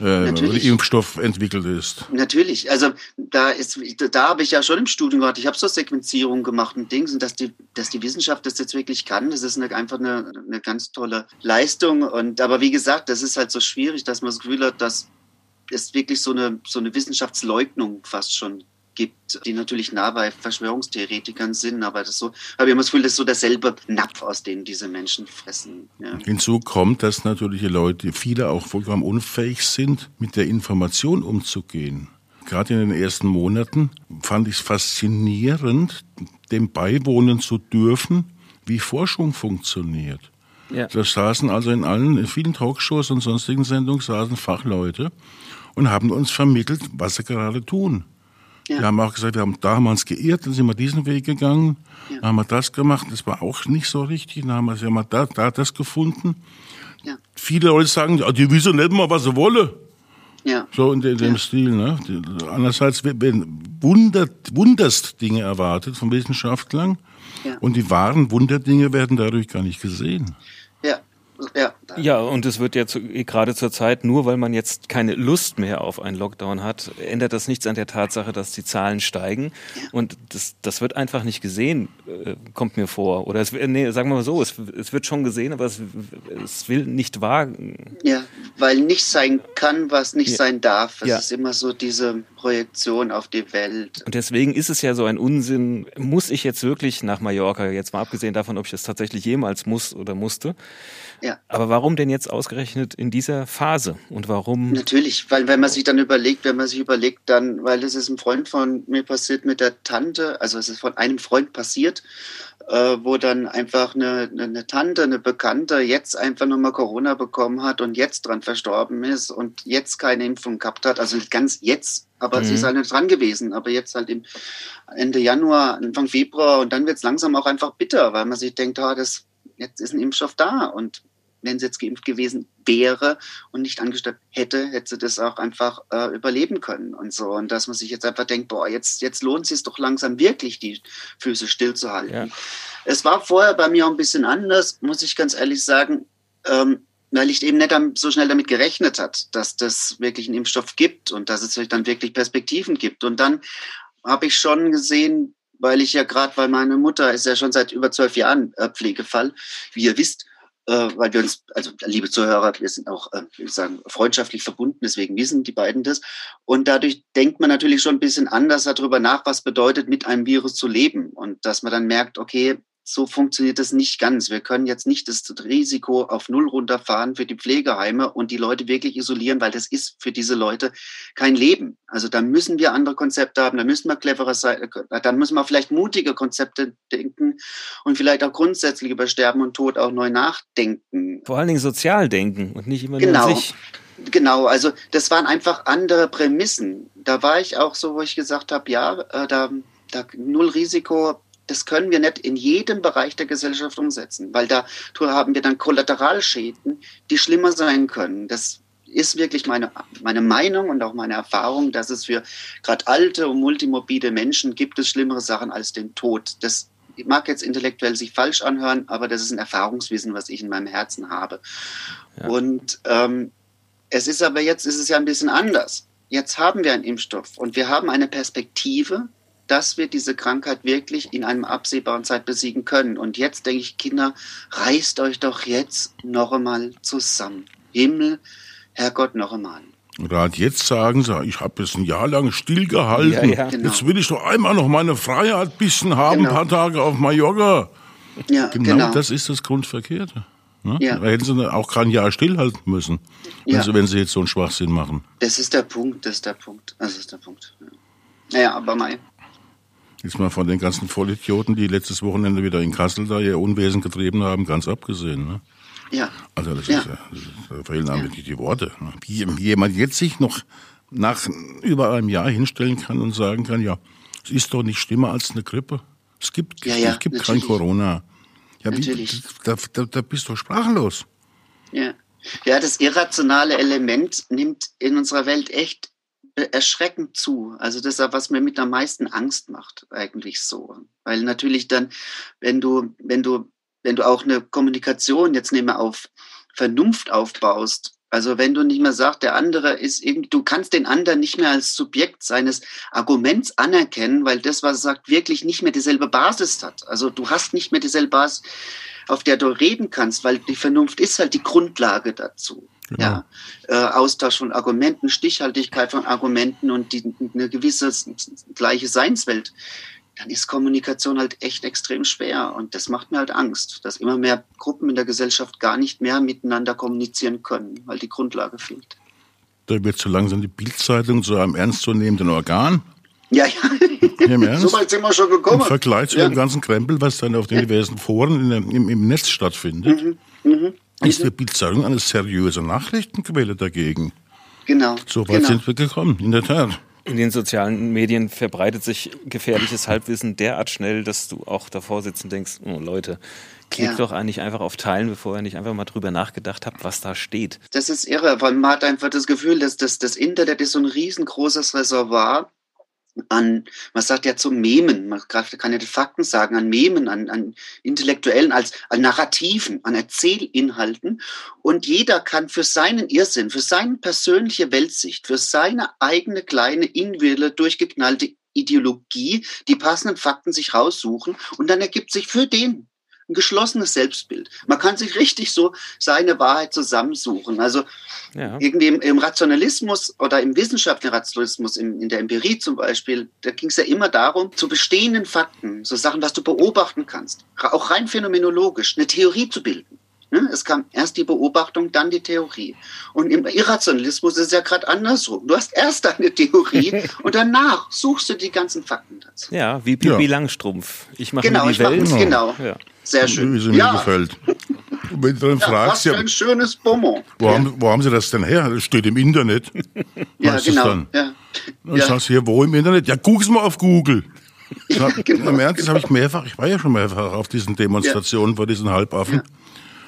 äh, Impfstoff entwickelt ist. Natürlich, also da ist, da habe ich ja schon im Studium gehabt, ich habe so Sequenzierung gemacht und Dings und dass die, dass die Wissenschaft das jetzt wirklich kann, das ist eine, einfach eine, eine ganz tolle Leistung. Und aber wie gesagt, das ist halt so schwierig, dass man das Gefühl hat, dass es wirklich so eine, so eine Wissenschaftsleugnung fast schon gibt, die natürlich nah bei Verschwörungstheoretikern sind, aber das so, habe ich immer das Gefühl, das ist so derselbe Napf, aus dem diese Menschen fressen. Ja. Hinzu kommt, dass natürlich Leute, viele auch vollkommen unfähig sind, mit der Information umzugehen. Gerade in den ersten Monaten fand ich es faszinierend, dem beiwohnen zu dürfen, wie Forschung funktioniert. Ja. Da saßen also in allen, in vielen Talkshows und sonstigen Sendungen saßen Fachleute und haben uns vermittelt, was sie gerade tun. Ja. Wir haben auch gesagt, wir haben damals geirrt, dann sind wir diesen Weg gegangen, ja. dann haben wir das gemacht, das war auch nicht so richtig, dann haben wir, haben wir da, da das gefunden. Ja. Viele Leute sagen, die wissen nicht mal, was sie wollen. Ja. So in dem, ja. Stil. Ne? Andererseits werden Wunder, Wunderst Dinge erwartet von Wissenschaftlern ja. und die wahren Wunderdinge werden dadurch gar nicht gesehen. Ja, ja. Und es wird jetzt gerade zur Zeit, nur weil man jetzt keine Lust mehr auf einen Lockdown hat, ändert das nichts an der Tatsache, dass die Zahlen steigen. Ja. Und das, das wird einfach nicht gesehen, äh, kommt mir vor. Oder es, nee, sagen wir mal so, es, es wird schon gesehen, aber es, es will nicht wagen. Ja, weil nicht sein kann, was nicht ja. sein darf. Es ja. ist immer so diese Projektion auf die Welt. Und deswegen ist es ja so ein Unsinn. Muss ich jetzt wirklich nach Mallorca, jetzt mal abgesehen davon, ob ich das tatsächlich jemals muss oder musste, ja. Aber warum denn jetzt ausgerechnet in dieser Phase und warum? Natürlich, weil wenn man sich dann überlegt, wenn man sich überlegt, dann, weil es ist ein Freund von mir passiert mit der Tante, also es ist von einem Freund passiert, äh, wo dann einfach eine, eine Tante, eine Bekannte jetzt einfach nochmal Corona bekommen hat und jetzt dran verstorben ist und jetzt keine Impfung gehabt hat, also ganz jetzt, aber mhm. sie ist halt nicht dran gewesen, aber jetzt halt im Ende Januar, Anfang Februar und dann wird es langsam auch einfach bitter, weil man sich denkt, ah, das jetzt ist ein Impfstoff da und wenn sie jetzt geimpft gewesen wäre und nicht angesteckt hätte, hätte sie das auch einfach äh, überleben können und so. Und dass man sich jetzt einfach denkt, boah, jetzt, jetzt lohnt es sich doch langsam wirklich, die Füße stillzuhalten. Ja. Es war vorher bei mir auch ein bisschen anders, muss ich ganz ehrlich sagen, ähm, weil ich eben nicht so schnell damit gerechnet hat, dass das wirklich einen Impfstoff gibt und dass es dann wirklich Perspektiven gibt. Und dann habe ich schon gesehen, weil ich ja gerade, weil meine Mutter ist ja schon seit über zwölf Jahren äh, Pflegefall, wie ihr wisst, äh, weil wir uns, also liebe Zuhörer, wir sind auch, äh, ich sagen, freundschaftlich verbunden, deswegen wissen die beiden das. Und dadurch denkt man natürlich schon ein bisschen anders darüber nach, was bedeutet, mit einem Virus zu leben. Und dass man dann merkt, okay, so funktioniert das nicht ganz. Wir können jetzt nicht das Risiko auf Null runterfahren für die Pflegeheime und die Leute wirklich isolieren, weil das ist für diese Leute kein Leben. Also da müssen wir andere Konzepte haben, da müssen wir cleverer sein, da müssen wir vielleicht mutige Konzepte denken und vielleicht auch grundsätzlich über Sterben und Tod auch neu nachdenken. Vor allen Dingen sozial denken und nicht immer genau. nur sich. Genau, also das waren einfach andere Prämissen. Da war ich auch so, wo ich gesagt habe, ja, äh, da, da null Risiko, das können wir nicht in jedem Bereich der Gesellschaft umsetzen, weil da haben wir dann Kollateralschäden, die schlimmer sein können. Das ist wirklich meine, meine Meinung und auch meine Erfahrung, dass es für gerade alte und multimorbide Menschen gibt es schlimmere Sachen als den Tod. Das mag jetzt intellektuell sich falsch anhören, aber das ist ein Erfahrungswissen, was ich in meinem Herzen habe. Ja. Und ähm, es ist aber jetzt ist es ja ein bisschen anders. Jetzt haben wir einen Impfstoff und wir haben eine Perspektive, dass wir diese Krankheit wirklich in einem absehbaren Zeit besiegen können. Und jetzt denke ich, Kinder, reißt euch doch jetzt noch einmal zusammen. Himmel, Herrgott, noch einmal. Gerade jetzt sagen sie, ich habe jetzt ein Jahr lang stillgehalten. Ja, ja. Genau. Jetzt will ich doch einmal noch meine Freiheit ein bisschen haben, genau. ein paar Tage auf Mallorca. Ja, genau, genau. das ist das Grundverkehrte. Ne? Ja. Da hätten sie auch kein Jahr stillhalten müssen, ja. also wenn sie jetzt so einen Schwachsinn machen. Das ist der Punkt, das ist der Punkt. Das ist der Punkt. Ja. Naja, aber mein. Jetzt mal von den ganzen Vollidioten, die letztes Wochenende wieder in Kassel da ihr Unwesen getrieben haben, ganz abgesehen. Ne? Ja. Also das ja. ist, da fehlen einem wirklich die Worte. Ne? Wie, jemand jetzt sich noch nach über einem Jahr hinstellen kann und sagen kann, ja, es ist doch nicht schlimmer als eine Grippe. Es gibt, ja, ja, es gibt kein Corona. Ja, wie, da, da, da bist du sprachlos. Ja. ja, das irrationale Element nimmt in unserer Welt echt erschreckend zu. Also das ist was mir mit am meisten Angst macht, eigentlich so. Weil natürlich dann, wenn du, wenn du, wenn du auch eine Kommunikation, jetzt nehmen wir auf Vernunft aufbaust, also wenn du nicht mehr sagst, der andere ist irgendwie, du kannst den anderen nicht mehr als Subjekt seines Arguments anerkennen, weil das, was er sagt, wirklich nicht mehr dieselbe Basis hat. Also du hast nicht mehr dieselbe Basis, auf der du reden kannst, weil die Vernunft ist halt die Grundlage dazu. Genau. Ja, äh, Austausch von Argumenten, Stichhaltigkeit von Argumenten und die, eine gewisse gleiche Seinswelt, dann ist Kommunikation halt echt extrem schwer. Und das macht mir halt Angst, dass immer mehr Gruppen in der Gesellschaft gar nicht mehr miteinander kommunizieren können, weil die Grundlage fehlt. Da wird so langsam die Bildzeitung zu einem ernstzunehmenden Organ. Ja, ja. Im *laughs* Ernst? So weit sind wir schon gekommen. Im Vergleich zu ja. dem ganzen Krempel, was dann auf den diversen Foren im, im, Netz stattfindet. Mhm. Mhm ist die Bildzeitung eine seriöse Nachrichtenquelle dagegen. Genau. So weit genau. sind wir gekommen, in der Tat. In den sozialen Medien verbreitet sich gefährliches Halbwissen derart schnell, dass du auch davor sitzt und denkst, oh Leute, klick ja. doch eigentlich einfach auf Teilen, bevor ihr nicht einfach mal drüber nachgedacht habt, was da steht. Das ist irre, weil man hat einfach das Gefühl, dass das, das Internet ist so ein riesengroßes Reservoir an, man sagt ja zu Memen, man kann ja die Fakten sagen, an Memen, an, an intellektuellen, als an Narrativen, an Erzählinhalten. Und jeder kann für seinen Irrsinn, für seine persönliche Weltsicht, für seine eigene kleine, individuelle, durchgeknallte Ideologie die passenden Fakten sich raussuchen und dann ergibt sich für den ein geschlossenes Selbstbild. Man kann sich richtig so seine Wahrheit zusammensuchen. Also ja. irgendwie im, im, Rationalismus oder im wissenschaftlichen Rationalismus, in, in der Empirie zum Beispiel, da ging es ja immer darum, zu bestehenden Fakten, so Sachen, was du beobachten kannst, auch rein phänomenologisch, eine Theorie zu bilden. Ne? Es kam erst die Beobachtung, dann die Theorie. Und im Irrationalismus ist es ja gerade andersrum. Du hast erst eine Theorie *laughs* und danach suchst du die ganzen Fakten dazu. Ja, wie Pippi ja. Langstrumpf. Ich mache genau, die Welt. Genau, genau. Ja. Sehr schön. Wie es mir ja. gefällt. *laughs* Wenn du dann ja, fragst, was für ein schönes Bonbon. Wo, haben, wo haben Sie das denn her? Das steht im Internet. *laughs* ja, genau. Dann? Ja. Dann ja. sagst du, hier, wo im Internet? Ja, guck's mal auf Google. *laughs* Ja, genau, Im Ernst, das habe ich mehrfach, ich war ja schon mehrfach auf diesen Demonstrationen vor diesen Halbaffen.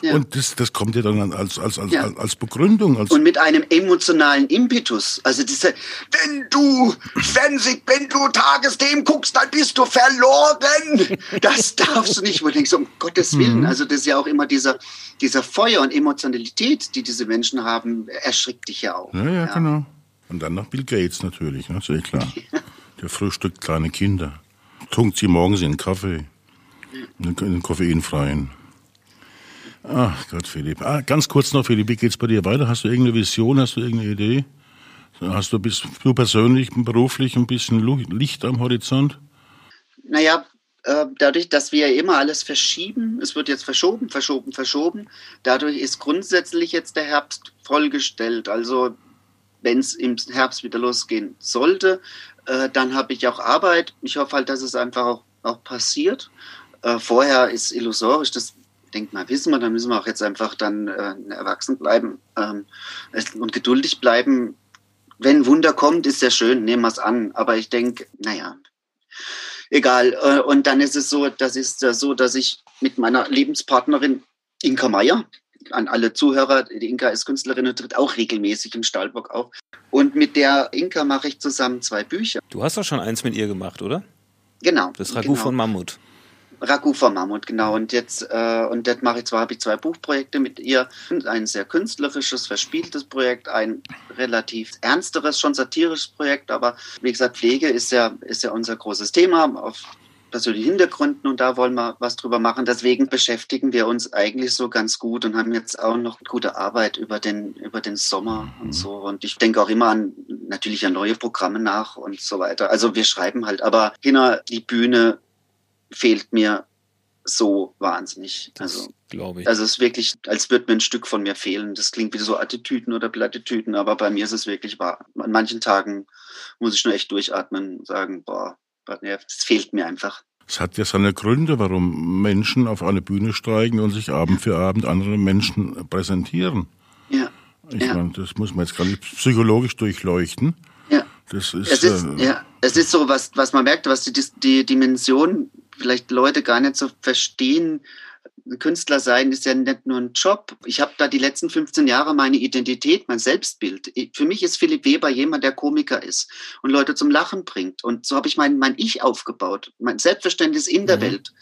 Ja. Und das, das kommt ja dann als, als, als, ja. als Begründung. Als und mit einem emotionalen Impetus. Also diese, wenn du Fernseh, wenn du Tagesthemen guckst, dann bist du verloren. *laughs* Das darfst du nicht. Wo du denkst, um Gottes Willen. Mhm. Also das ist ja auch immer dieser, dieser Feuer und Emotionalität, die diese Menschen haben, erschrickt dich ja auch. Ja, ja, ja. genau. Und dann noch Bill Gates natürlich, ne? eh klar. *laughs* Der frühstückt kleine Kinder. Tunkt sie morgens in Kaffee. In den koffeinfreien. Ach Gott, Philipp. Ah, ganz kurz noch, Philipp, wie geht's bei dir weiter? Hast du irgendeine Vision? Hast du irgendeine Idee? Hast du, bist du persönlich, beruflich ein bisschen Licht am Horizont? Naja, äh, dadurch, dass wir immer alles verschieben, es wird jetzt verschoben, verschoben, verschoben, dadurch ist grundsätzlich jetzt der Herbst vollgestellt. Also wenn es im Herbst wieder losgehen sollte, äh, dann habe ich auch Arbeit. Ich hoffe halt, dass es einfach auch, auch passiert. Äh, vorher ist illusorisch, das denkt mal, wissen wir, dann müssen wir auch jetzt einfach dann äh, erwachsen bleiben ähm, und geduldig bleiben. Wenn Wunder kommt, ist sehr schön, nehmen wir es an. Aber ich denke, naja, egal. Äh, und dann ist es so, das ist äh, so, dass ich mit meiner Lebenspartnerin Inka Meier, an alle Zuhörer, die Inka ist Künstlerin und tritt auch regelmäßig im Stahlbock auf. Und mit der Inka mache ich zusammen zwei Bücher. Du hast doch schon eins mit ihr gemacht, oder? Genau. Das Ragout genau. von Mammut. Ragout von Mammut, genau. Und jetzt, äh, und das mache ich zwar, habe ich zwei Buchprojekte mit ihr. Ein sehr künstlerisches, verspieltes Projekt, ein relativ ernsteres, schon satirisches Projekt, aber wie gesagt, Pflege ist ja, ist ja unser großes Thema auf persönlichen Hintergründen und da wollen wir was drüber machen. Deswegen beschäftigen wir uns eigentlich so ganz gut und haben jetzt auch noch gute Arbeit über den, über den Sommer und so. Und ich denke auch immer an, natürlich an neue Programme nach und so weiter. Also wir schreiben halt, aber hinter die Bühne fehlt mir so wahnsinnig. Also, glaube ich. Also es ist wirklich, als würde mir ein Stück von mir fehlen. Das klingt wie so Attitüden oder Plattitüden, aber bei mir ist es wirklich wahr. An manchen Tagen muss ich nur echt durchatmen und sagen, boah, das fehlt mir einfach. Es hat ja seine Gründe, warum Menschen auf eine Bühne steigen und sich Abend für Abend andere Menschen präsentieren. Ja. Ich ja. meine, das muss man jetzt gar nicht psychologisch durchleuchten. Ja. Das ist, Es ist, äh, ja, es ist so, was, was man merkt, was die, die Dimension vielleicht Leute gar nicht so verstehen. Künstler sein ist ja nicht nur ein Job. Ich habe da die letzten 15 Jahre meine Identität, mein Selbstbild. Für mich ist Philipp Weber jemand, der Komiker ist und Leute zum Lachen bringt. Und so habe ich mein, mein Ich aufgebaut, mein Selbstverständnis in der Mhm. Welt.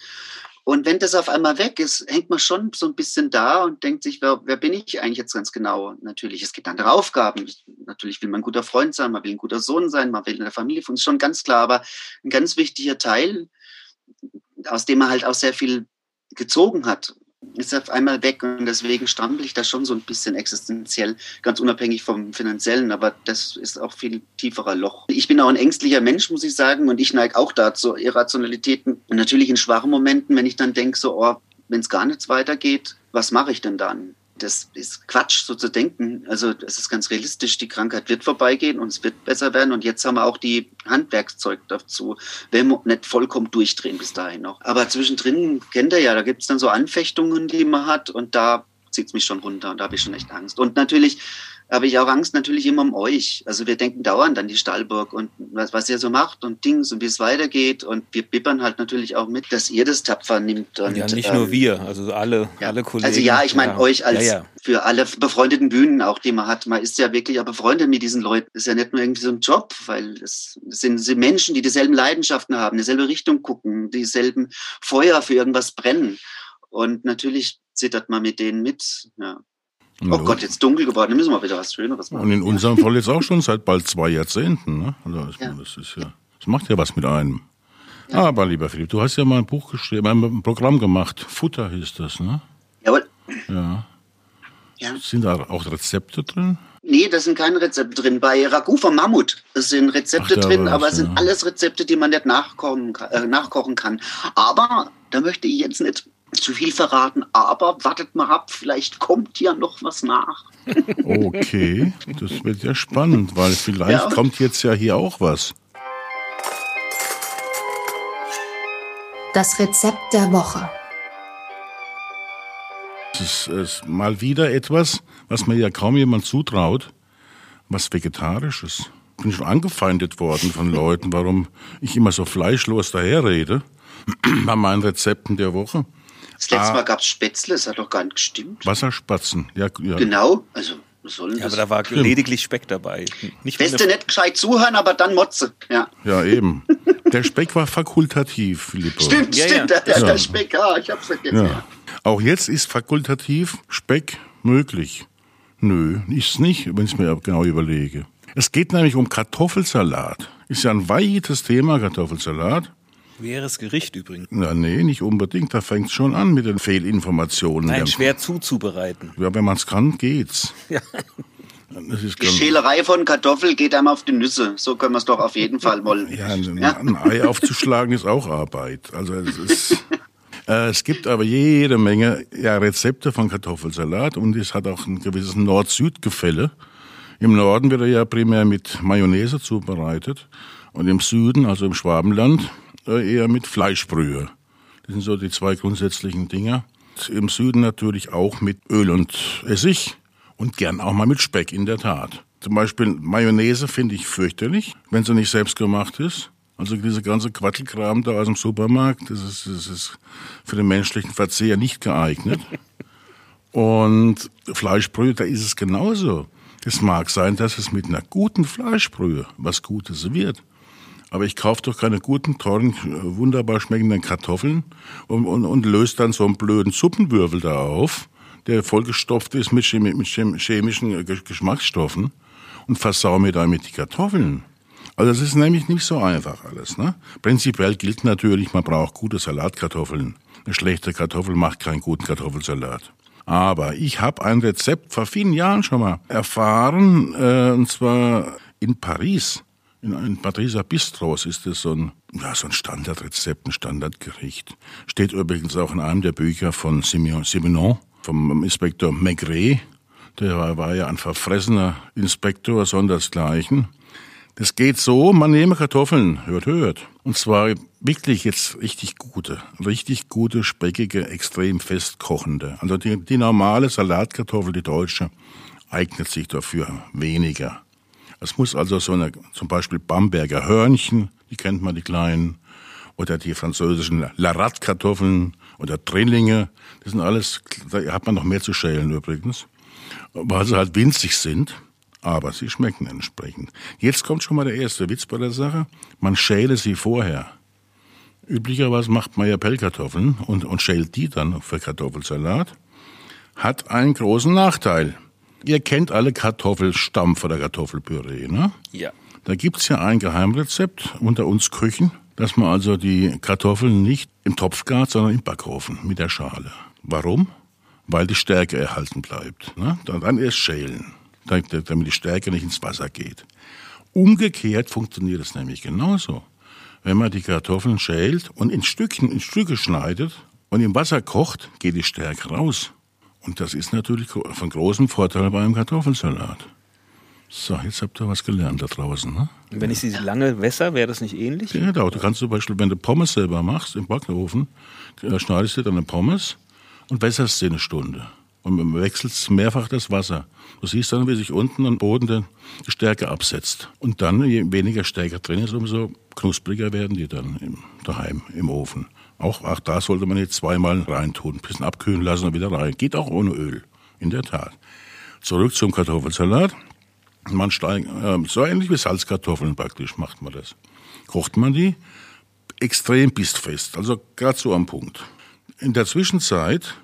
Und wenn das auf einmal weg ist, hängt man schon so ein bisschen da und denkt sich, wer, wer bin ich eigentlich jetzt ganz genau? Natürlich, es gibt andere Aufgaben. Natürlich will man ein guter Freund sein, man will ein guter Sohn sein, man will in der Familie ist schon ganz klar. Aber ein ganz wichtiger Teil, aus dem man halt auch sehr viel gezogen hat, ist auf einmal weg und deswegen strampel ich da schon so ein bisschen existenziell, ganz unabhängig vom finanziellen, aber das ist auch viel tieferer Loch. Ich bin auch ein ängstlicher Mensch, muss ich sagen, und ich neige auch dazu, Irrationalitäten. Und natürlich in schwachen Momenten, wenn ich dann denke, so, oh, wenn es gar nichts weitergeht, was mache ich denn dann? Das ist Quatsch, so zu denken. Also es ist ganz realistisch, die Krankheit wird vorbeigehen und es wird besser werden. Und jetzt haben wir auch die Handwerkszeug dazu, wenn wir nicht vollkommen durchdrehen bis dahin noch. Aber zwischendrin kennt ihr ja, da gibt es dann so Anfechtungen, die man hat und da zieht es mich schon runter und da habe ich schon echt Angst. Und natürlich habe ich auch Angst natürlich immer um euch. Also wir denken dauernd an die Stallburg und was, was ihr so macht und Dings und wie es weitergeht. Und wir bippern halt natürlich auch mit, dass ihr das tapfer nimmt. Und, ja, nicht ähm, nur wir, also alle, ja. alle Kollegen. Also ja, ich meine ja. euch als Ja, für alle befreundeten Bühnen auch, die man hat. Man ist ja wirklich auch befreundet mit diesen Leuten. Das ist ja nicht nur irgendwie so ein Job, weil es sind, sind Menschen, die dieselben Leidenschaften haben, dieselbe Richtung gucken, dieselben Feuer für irgendwas brennen. Und natürlich zittert man mit denen mit. Ja. Oh Gott, jetzt dunkel geworden, dann müssen wir wieder was Schöneres machen. Und in unserem Fall jetzt auch schon seit bald zwei Jahrzehnten. Ne? Also ich Ja. meine, das ist ja, das macht ja was mit einem. Aber lieber Philipp, du hast ja mal ein Buch geschrieben, ein Programm gemacht. Futter hieß das, ne? Jawohl. Ja. Ja. Sind da auch Rezepte drin? Nee, da sind keine Rezepte drin. Bei Ragout vom Mammut sind Rezepte Ach, da drin, aber es sind ja. alles Rezepte, die man nicht nachkochen äh, nachkochen kann. Aber da möchte ich jetzt nicht zu viel verraten, aber wartet mal ab, vielleicht kommt ja noch was nach. Okay, das wird ja spannend, weil vielleicht Ja. kommt jetzt ja hier auch was. Das Rezept der Woche. Es ist, es ist mal wieder etwas, was mir ja kaum jemand zutraut, was Vegetarisches. Ich bin schon angefeindet worden von Leuten, warum ich immer so fleischlos daherrede bei meinen Rezepten der Woche. Das letzte Ah. Mal gab es Spätzle, das hat doch gar nicht gestimmt. Wasserspatzen, ja, ja. Genau, also was soll denn Ja, das? aber da war lediglich Speck dabei. Nicht Beste nicht gescheit zuhören, aber dann Motze. Ja. ja eben. Der Speck war fakultativ, Philipp. Stimmt, Ja, stimmt, ja. der, der, Ja. der Speck, ah, ich hab's vergessen. Ja. Ja. Auch jetzt ist fakultativ Speck möglich. Nö, ist's nicht, wenn ich es mir genau überlege. Es geht nämlich um Kartoffelsalat. Ist ja ein weites Thema, Kartoffelsalat. Schweres Gericht übrigens. Na, nee, nicht unbedingt. Da fängt's schon an mit den Fehlinformationen. Nein, schwer zuzubereiten. Ja, wenn man's kann, geht's. *laughs* Ja. Das ist Die Schälerei von Kartoffel geht einem auf die Nüsse. So können wir es doch auf jeden Fall wollen. ja, ein, ein Ei aufzuschlagen ist auch Arbeit. Also es ist. *laughs* Äh, Es gibt aber jede Menge ja, Rezepte von Kartoffelsalat und es hat auch ein gewisses Nord-Süd-Gefälle. Im Norden wird er ja primär mit Mayonnaise zubereitet und im Süden, also im Schwabenland, eher mit Fleischbrühe. Das sind so die zwei grundsätzlichen Dinge. Im Süden natürlich auch mit Öl und Essig und gern auch mal mit Speck, in der Tat. Zum Beispiel Mayonnaise finde ich fürchterlich, wenn sie nicht selbst gemacht ist. Also diese ganze Quattelkram da aus dem Supermarkt, das ist, das ist für den menschlichen Verzehr nicht geeignet. *laughs* Und Fleischbrühe, da ist es genauso. Es mag sein, dass es mit einer guten Fleischbrühe was Gutes wird. Aber ich kaufe doch keine guten, teuren, wunderbar schmeckenden Kartoffeln und, und, und löse dann so einen blöden Suppenwürfel da auf, der vollgestopft ist mit, mit chemischen Geschmacksstoffen und versau mir damit die Kartoffeln. Also das ist nämlich nicht so einfach alles. Ne? Prinzipiell gilt natürlich, man braucht gute Salatkartoffeln. Eine schlechte Kartoffel macht keinen guten Kartoffelsalat. Aber ich habe ein Rezept vor vielen Jahren schon mal erfahren, äh, und zwar in Paris. In einem Pariser Bistros ist es so ein, ja, so ein Standardrezept, ein Standardgericht. Steht übrigens auch in einem der Bücher von Simeon, Simenon, vom Inspektor Maigret. Der war, war ja ein verfressener Inspektor, sondersgleichen. Das geht so, man nehme Kartoffeln, hört, hört. Und zwar wirklich jetzt richtig gute, richtig gute, speckige, extrem fest kochende. Also die, die normale Salatkartoffel, die deutsche, eignet sich dafür weniger. Es muss also so eine, zum Beispiel Bamberger Hörnchen, die kennt man, die kleinen, oder die französischen Larat-Kartoffeln oder Drillinge, das sind alles, da hat man noch mehr zu schälen übrigens, weil sie halt winzig sind aber sie schmecken entsprechend. Jetzt kommt schon mal der erste Witz bei der Sache. Man schäle sie vorher. Üblicherweise macht man ja Pellkartoffeln und, und schält die dann für Kartoffelsalat. Hat einen großen Nachteil. Ihr kennt alle Kartoffelstampf oder Kartoffelpüree, ne? Ja. Da gibt's ja ein Geheimrezept unter uns Küchen, dass man also die Kartoffeln nicht im Topf gart, sondern im Backofen mit der Schale. Warum? Weil die Stärke erhalten bleibt. Ne? Dann erst schälen damit die Stärke nicht ins Wasser geht. Umgekehrt funktioniert es nämlich genauso. Wenn man die Kartoffeln schält und in Stückchen, in Stücke schneidet und im Wasser kocht, geht die Stärke raus. Und das ist natürlich von großem Vorteil beim Kartoffelsalat. So, jetzt habt ihr was gelernt da draußen. Ne? Wenn ich sie lange wässer, wäre das nicht ähnlich? Ja, genau. Du kannst zum Beispiel, wenn du Pommes selber machst im Backofen, äh, schneidest du dann eine Pommes und wässerst sie eine Stunde und man wechselt mehrfach das Wasser. Du siehst dann, wie sich unten am Boden die Stärke absetzt. Und dann, je weniger Stärke drin ist, umso knuspriger werden die dann im, daheim im Ofen. Auch, auch da sollte man jetzt zweimal reintun, ein bisschen abkühlen lassen und wieder rein. Geht auch ohne Öl, in der Tat. Zurück zum Kartoffelsalat. Man steigt, äh, so ähnlich wie Salzkartoffeln praktisch macht man das. Kocht man die extrem bistfest, also gerade so am Punkt. In der Zwischenzeit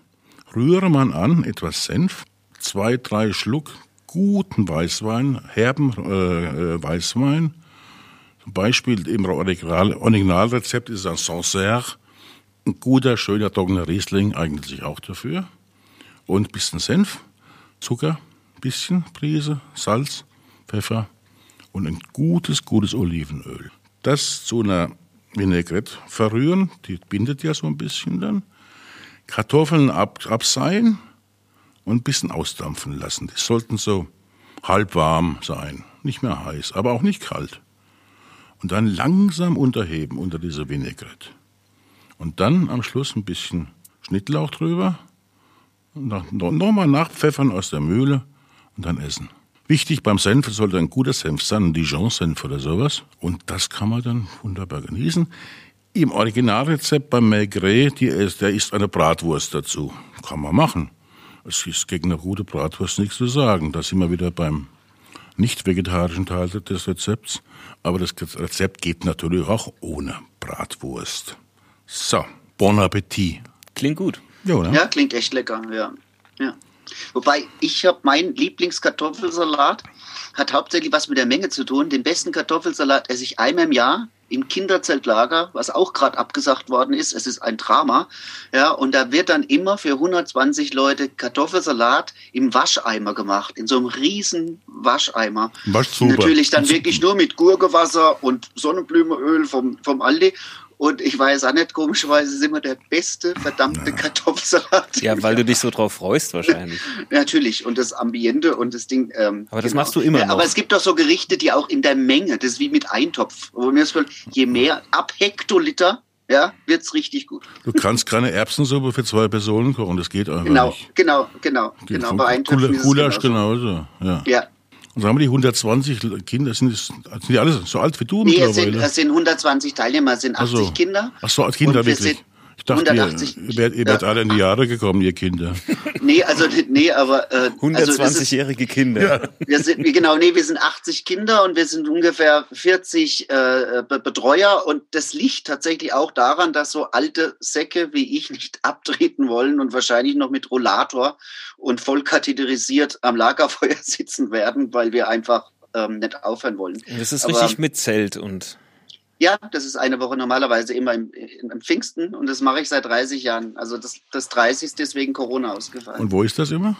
rühre man an, etwas Senf, zwei, drei Schluck guten Weißwein, herben äh, äh Weißwein. Zum Beispiel im Original, Originalrezept ist es ein Sancerre. Ein guter, schöner, trockener Riesling eignet sich auch dafür. Und ein bisschen Senf, Zucker, bisschen Prise, Salz, Pfeffer und ein gutes, gutes Olivenöl. Das zu einer Vinaigrette verrühren, die bindet ja so ein bisschen dann. Kartoffeln ab, abseihen und ein bisschen ausdampfen lassen. Die sollten so halb warm sein, nicht mehr heiß, aber auch nicht kalt. Und dann langsam unterheben unter diese Vinaigrette. Und dann am Schluss ein bisschen Schnittlauch drüber, nochmal nachpfeffern aus der Mühle und dann essen. Wichtig beim Senf sollte ein guter Senf sein, ein Dijon-Senf oder sowas. Und das kann man dann wunderbar genießen. Im Originalrezept beim Maigret, der ist eine Bratwurst dazu. Kann man machen. Es ist gegen eine gute Bratwurst nichts zu sagen. Da sind wir wieder beim nicht vegetarischen Teil des Rezepts. Aber das Rezept geht natürlich auch ohne Bratwurst. So, bon Appetit. Klingt gut. Ja, oder? ja klingt echt lecker, ja. ja. Wobei, ich habe mein Lieblingskartoffelsalat, hat hauptsächlich was mit der Menge zu tun. Den besten Kartoffelsalat esse ich einmal im Jahr im Kinderzeltlager, was auch gerade abgesagt worden ist. Es ist ein Drama. Ja, und da wird dann immer für 120 Leute Kartoffelsalat im Wascheimer gemacht, in so einem riesen Wascheimer. Natürlich dann wirklich nur mit Gurkewasser und Sonnenblumenöl vom, vom Aldi. Und ich weiß auch nicht, komischerweise ist immer der beste verdammte ja. Kartoffelsalat. Ja, weil du dich so drauf freust wahrscheinlich. *laughs* Natürlich. Und das Ambiente und das Ding. Ähm, aber das genau. machst du immer noch. aber es gibt doch so Gerichte, die auch in der Menge, das ist wie mit Eintopf. Wo mir das je mehr, ab Hektoliter, ja, wird's richtig gut. Du kannst keine Erbsensuppe für zwei Personen kochen, das geht einfach genau, nicht. Genau, genau, genau. genau. Bei Eintöpfen Gulasch genauso. Ja. ja. Und sagen wir, die 120 Kinder, sind, sind die alle so alt wie du nee, mittlerweile? Nee, es sind 120 Teilnehmer, es sind 80 so. Kinder. Ach so, Kinder wirklich. Sind, Ich dachte, 180, ihr, ihr werdet ja. alle in die Jahre gekommen, ihr Kinder. *laughs* Nee, also, nee, aber. Äh, 120-jährige also Kinder. Ja. Wir sind, genau, nee, wir sind 80 Kinder und wir sind ungefähr 40 äh, Betreuer und das liegt tatsächlich auch daran, dass so alte Säcke wie ich nicht *laughs* abtreten wollen und wahrscheinlich noch mit Rollator und voll katheterisiert am Lagerfeuer *laughs* sitzen werden, weil wir einfach ähm, nicht aufhören wollen. Das ist aber, richtig mit Zelt und. Ja, das ist eine Woche normalerweise immer im, im Pfingsten und das mache ich seit 30 Jahren. Also das, das 30. ist wegen Corona ausgefallen. Und wo ist das immer?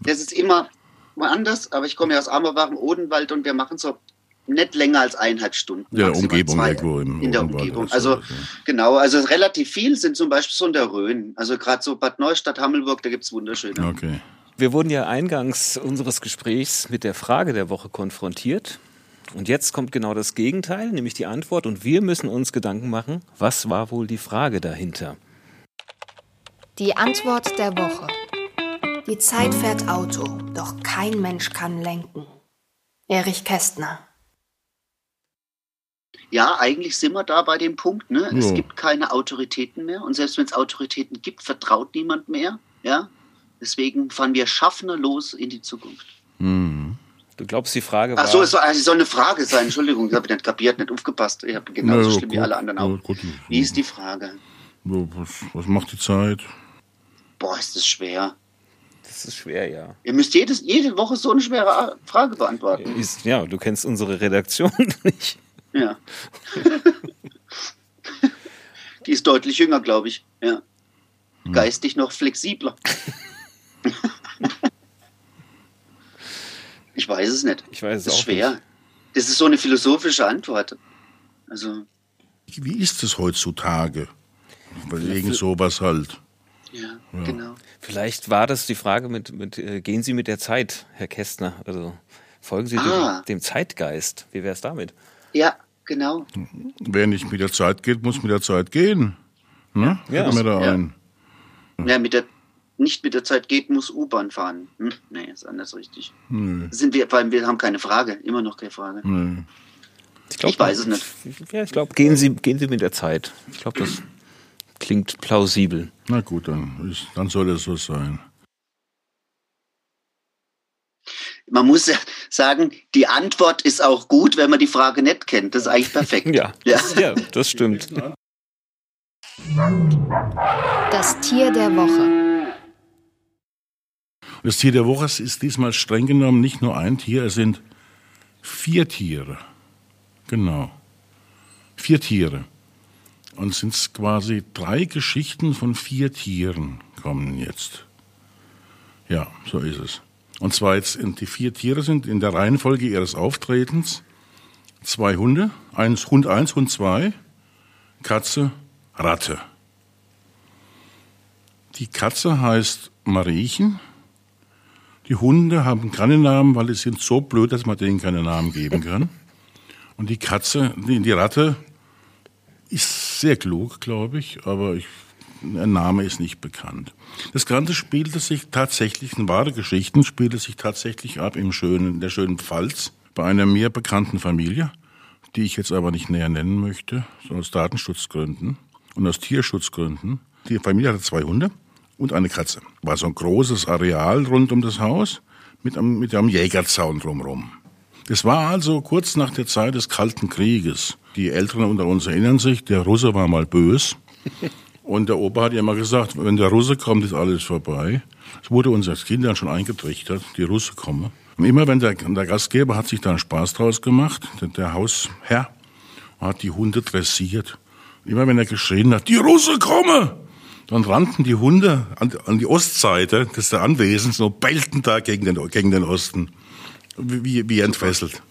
Das ist immer woanders, aber ich komme ja aus Amerbach im Odenwald und wir machen so nicht länger als eineinhalb Stunden. Ja, Umgebung zwei, irgendwo im In der Umgebung. Also ja. genau, also relativ viel sind zum Beispiel so in der Rhön. Also gerade so Bad Neustadt, Hammelburg, da gibt es wunderschöne. Okay. Wir wurden ja eingangs unseres Gesprächs mit der Frage der Woche konfrontiert. Und jetzt kommt genau das Gegenteil, nämlich die Antwort. Und wir müssen uns Gedanken machen, was war wohl die Frage dahinter? Die Antwort der Woche. Die Zeit fährt Auto, doch kein Mensch kann lenken. Erich Kästner. Ja, eigentlich sind wir da bei dem Punkt. Ne? Ja. Es gibt keine Autoritäten mehr. Und selbst wenn es Autoritäten gibt, vertraut niemand mehr. Ja? Deswegen fahren wir Schaffner los in die Zukunft. Mhm. Du glaubst, die Frage war. Ach so, es soll, es soll eine Frage sein. Entschuldigung, ich habe nicht kapiert, nicht aufgepasst. Ich habe genauso naja, schlimm gut, wie alle anderen auch. Gut, wie ist die Frage? Was, was macht die Zeit? Boah, ist das schwer. Das ist schwer, ja. Ihr müsst jedes, jede Woche so eine schwere Frage beantworten. Ist, ja, du kennst unsere Redaktion *laughs* nicht. Ja. *laughs* die ist deutlich jünger, glaube ich. Ja. Hm. Geistig noch flexibler. *laughs* Ich weiß es nicht. Ich weiß es das ist auch schwer. Nicht. Das ist so eine philosophische Antwort. Also. Wie ist es heutzutage? Wegen sowas halt. Ja, ja, genau. Vielleicht war das die Frage mit, mit äh, gehen Sie mit der Zeit, Herr Kästner? Also folgen Sie ah. dem, dem, Zeitgeist. Wie wäre es damit? Ja, genau. Wer nicht mit der Zeit geht, muss mit der Zeit gehen. Ne? Ja, ja. Mir da ja. ein. ja, mit der nicht mit der Zeit geht, muss U-Bahn fahren. Hm? Nee, ist anders richtig. Nee. Sind wir, vor allem, wir haben keine Frage, immer noch keine Frage. Nee. Ich, glaub, ich weiß es nicht. Ja, ich glaube, gehen Sie, gehen Sie mit der Zeit. Ich glaube, das klingt plausibel. Na gut, dann, ist, dann soll es so sein. Man muss ja sagen, die Antwort ist auch gut, wenn man die Frage nicht kennt. Das ist eigentlich perfekt. ja, ja. ja das stimmt. Das Tier der Woche. Das Tier der Woche ist diesmal streng genommen nicht nur ein Tier, es sind vier Tiere. Genau. Vier Tiere. Und es sind quasi drei Geschichten von vier Tieren kommen jetzt. Ja, so ist es. Und zwar jetzt, die vier Tiere sind in der Reihenfolge ihres Auftretens zwei Hunde, eins, Hund eins, Hund zwei, Katze, Ratte. Die Katze heißt Mariechen die Hunde haben keine Namen, weil sie sind so blöd, dass man denen keine Namen geben kann. Und die Katze, die, Ratte, ist sehr klug, glaube ich, aber ich, ein Name ist nicht bekannt. Das Ganze spielte sich tatsächlich, in wahre Geschichten, spielte sich tatsächlich ab im schönen, der schönen Pfalz, bei einer mir bekannten Familie, die ich jetzt aber nicht näher nennen möchte, so aus Datenschutzgründen und aus Tierschutzgründen. Die Familie hatte zwei Hunde und eine Katze. War so ein großes Areal rund um das Haus mit einem, mit einem Jägerzaun drumherum. Das war also kurz nach der Zeit des Kalten Krieges. Die Älteren unter uns erinnern sich, der Russe war mal bös. *laughs* Und der Opa hat ja immer gesagt, wenn der Russe kommt, ist alles vorbei. Es wurde uns als Kindern schon eingetrichtert, die Russe kommen. Und immer wenn der, der Gastgeber hat sich da einen Spaß draus gemacht, der, der Hausherr, hat die Hunde dressiert. Und immer wenn er geschrien hat, die Russe kommen, dann rannten die Hunde an, an die Ostseite des Anwesens so bellten da gegen den, gegen den Osten. Wie, wie entfesselt.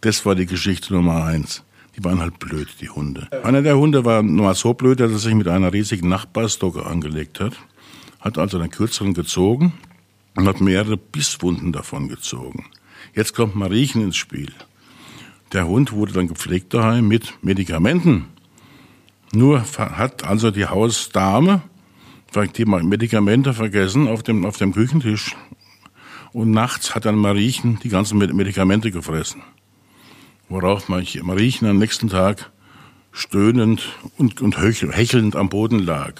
Das war die Geschichte Nummer eins. Die waren halt blöd, die Hunde. Einer der Hunde war nur so blöd, dass er sich mit einer riesigen Nachbarstocke angelegt hat. Hat also den kürzeren gezogen und hat mehrere Bisswunden davon gezogen. Jetzt kommt Mariechen ins Spiel. Der Hund wurde dann gepflegt daheim mit Medikamenten. Nur hat also die Hausdame die Medikamente vergessen auf dem, auf dem Küchentisch. Und nachts hat dann Mariechen die ganzen Medikamente gefressen. Worauf Mariechen am nächsten Tag stöhnend und, und hechelnd am Boden lag.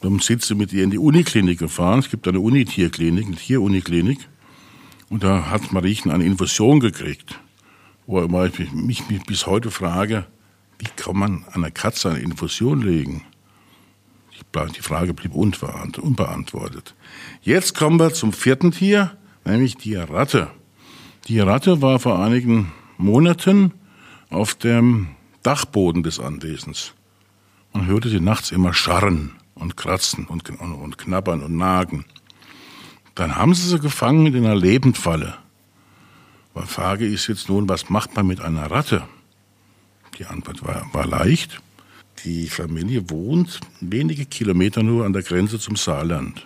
Dann sind sie mit ihr in die Uniklinik gefahren. Es gibt eine Unitierklinik, eine Tieruniklinik. Und da hat Mariechen eine Infusion gekriegt, wo ich mich, mich bis heute frage, wie kann man einer Katze eine Infusion legen? Die Frage blieb unbeantwortet. Jetzt kommen wir zum vierten Tier, nämlich die Ratte. Die Ratte war vor einigen Monaten auf dem Dachboden des Anwesens. Man hörte sie nachts immer scharren und kratzen und, und, knabbern und nagen. Dann haben sie sie gefangen in einer Lebendfalle. Die Frage ist jetzt nun, was macht man mit einer Ratte? Die Antwort war, war leicht. Die Familie wohnt wenige Kilometer nur an der Grenze zum Saarland.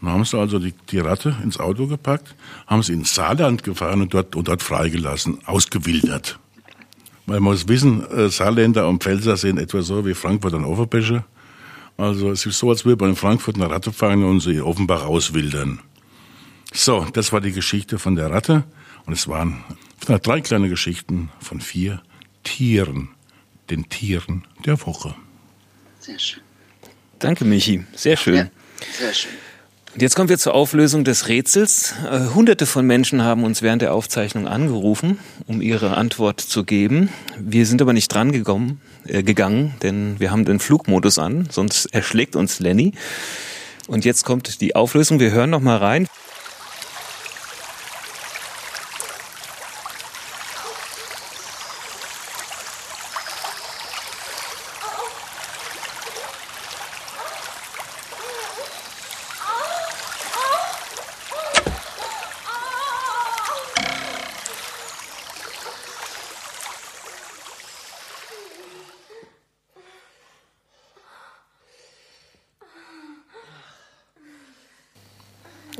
Dann haben sie also die, die Ratte ins Auto gepackt, haben sie ins Saarland gefahren und dort, und dort freigelassen, ausgewildert. Man muss wissen, äh, Saarländer und Pfälzer sind etwa so wie Frankfurt und Overbäsche. Also es ist so, als würde man in Frankfurt eine Ratte fangen und sie offenbar auswildern. So, das war die Geschichte von der Ratte. Und es waren drei kleine Geschichten von vier Tieren, den Tieren der Woche. Sehr schön. Danke, Michi. Sehr schön. Ja, sehr schön. Und jetzt kommen wir zur Auflösung des Rätsels. Äh, hunderte von Menschen haben uns während der Aufzeichnung angerufen, um ihre Antwort zu geben. Wir sind aber nicht dran gekommen, äh, gegangen, denn wir haben den Flugmodus an, sonst erschlägt uns Lenny. Und jetzt kommt die Auflösung. Wir hören noch mal rein.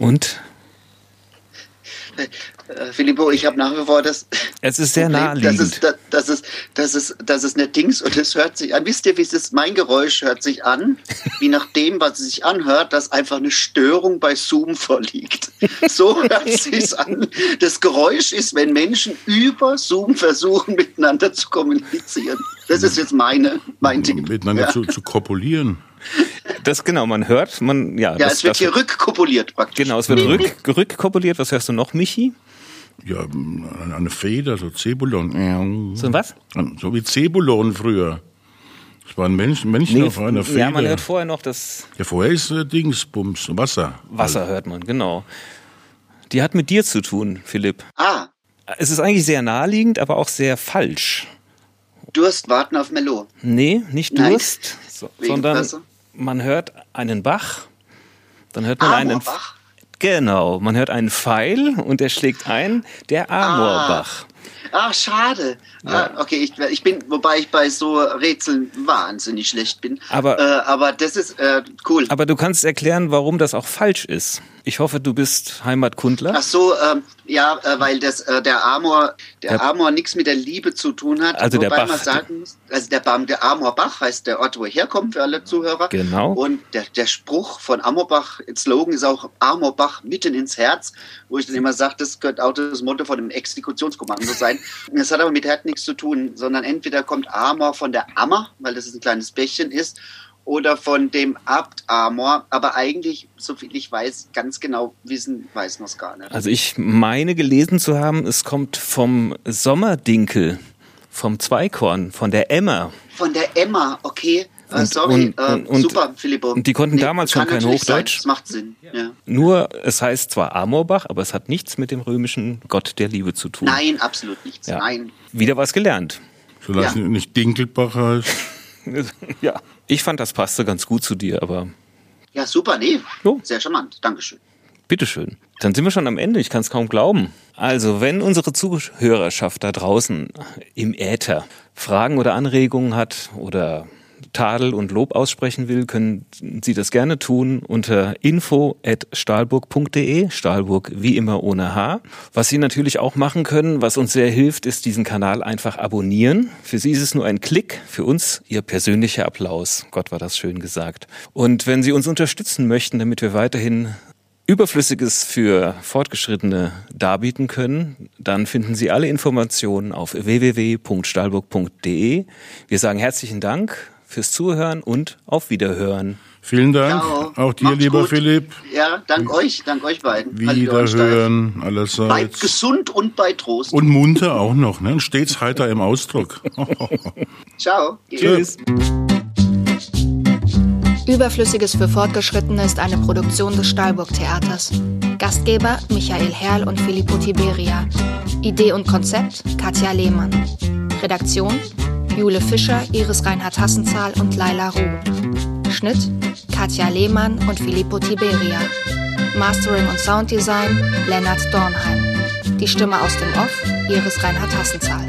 Und? Äh, Filippo, ich habe nach wie vor das. *laughs* Es ist sehr Problem, naheliegend. Das ist, das, ist, das, ist, das ist nicht Dings und es hört sich an. Wisst ihr, wie es ist? Mein Geräusch hört sich an, wie nach dem, was es sich anhört, dass einfach eine Störung bei Zoom vorliegt. So *laughs* hört es sich an. Das Geräusch ist, wenn Menschen über Zoom versuchen, miteinander zu kommunizieren. Das ist jetzt meine, mein Ding. Miteinander ja. zu, zu kopulieren. Das genau, man hört, man ja. Ja, das, es wird das, hier rückkopuliert praktisch. Genau, es wird rück, rückkopuliert. Was hörst du noch, Michi? Ja, eine Feder, so Zebulon. So was? So wie Zebulon früher. Das waren Menschen, Menschen nee, auf einer Feder. Ja, man hört vorher noch das. Ja, vorher ist äh, Dingsbums, Wasser. Wasser hört man, genau. Die hat mit dir zu tun, Philipp. Ah. Es ist eigentlich sehr naheliegend, aber auch sehr falsch. Durst warten auf Melo. Nee, nicht Durst, so, sondern Wasser? man hört einen Bach, dann hört man einen Bach. Genau, man hört einen Pfeil und der schlägt ein, der Amorbach. Ah, ah schade. Ja. Ah, okay, ich, ich, bin, wobei ich bei so Rätseln wahnsinnig schlecht bin. Aber, äh, aber das ist äh, cool. Aber du kannst erklären, warum das auch falsch ist. Ich hoffe, du bist Heimatkundler. Ach so, ähm, ja, äh, weil das, äh, der Amor, der, der Amor nichts mit der Liebe zu tun hat. Also wobei der Bach. man sagen muss, also der, der Amorbach heißt der Ort, wo er herkommt für alle Zuhörer. Genau. Und der, der Spruch von Amorbach, Slogan ist auch Amorbach mitten ins Herz, wo ich dann immer sage, das könnte auch das Motto von dem Exekutionskommando sein. *laughs* Das hat aber mit Herd nichts zu tun, sondern entweder kommt Amor von der Ammer, weil das ein kleines Bächchen ist, oder von dem Abt Amor, aber eigentlich, so viel ich weiß, ganz genau wissen, weiß man es gar nicht. Also ich meine gelesen zu haben, es kommt vom Sommerdinkel, vom Zweikorn, von der Emmer. Von der Emmer, okay. Uh, sorry, und, und, uh, super, Philippo. Und die konnten nee, damals schon kein Hochdeutsch. Sein. Das macht Sinn. Ja. Nur, es heißt zwar Amorbach, aber es hat nichts mit dem römischen Gott der Liebe zu tun. Nein, absolut nichts. Ja. Nein. Wieder was gelernt. Solange ja. nicht Dinkelbach heißt. *laughs* ja. Ich fand, das passte ganz gut zu dir, aber. Ja, super, nee. Jo. Sehr charmant. Dankeschön. Bitteschön. Dann sind wir schon am Ende. Ich kann es kaum glauben. Also, wenn unsere Zuhörerschaft da draußen im Äther Fragen oder Anregungen hat oder Tadel und Lob aussprechen will, können Sie das gerne tun unter info.stahlburg.de, Stahlburg wie immer ohne H. Was Sie natürlich auch machen können, was uns sehr hilft, ist diesen Kanal einfach abonnieren. Für Sie ist es nur ein Klick, für uns Ihr persönlicher Applaus. Gott war das schön gesagt. Und wenn Sie uns unterstützen möchten, damit wir weiterhin Überflüssiges für Fortgeschrittene darbieten können, dann finden Sie alle Informationen auf www.stahlburg.de. Wir sagen herzlichen Dank fürs Zuhören und auf Wiederhören. Vielen Dank. Ciao. Auch dir, Macht's lieber gut. Philipp. Ja, dank euch, dank euch beiden. Wiederhören allerseits. Bleibt gesund und bei Trost. Und munter auch noch, ne? Stets heiter im Ausdruck. *laughs* Ciao. Tschüss. Überflüssiges für Fortgeschrittene ist eine Produktion des Stahlburg Theaters. Gastgeber Michael Herrl und Filippo Tiberia. Idee und Konzept Katja Lehmann. Redaktion Jule Fischer, Iris Reinhard Hassenzahl und Laila Ruh. Schnitt Katja Lehmann und Filippo Tiberia. Mastering und Sounddesign Lennart Dornheim. Die Stimme aus dem Off Iris Reinhard Hassenzahl.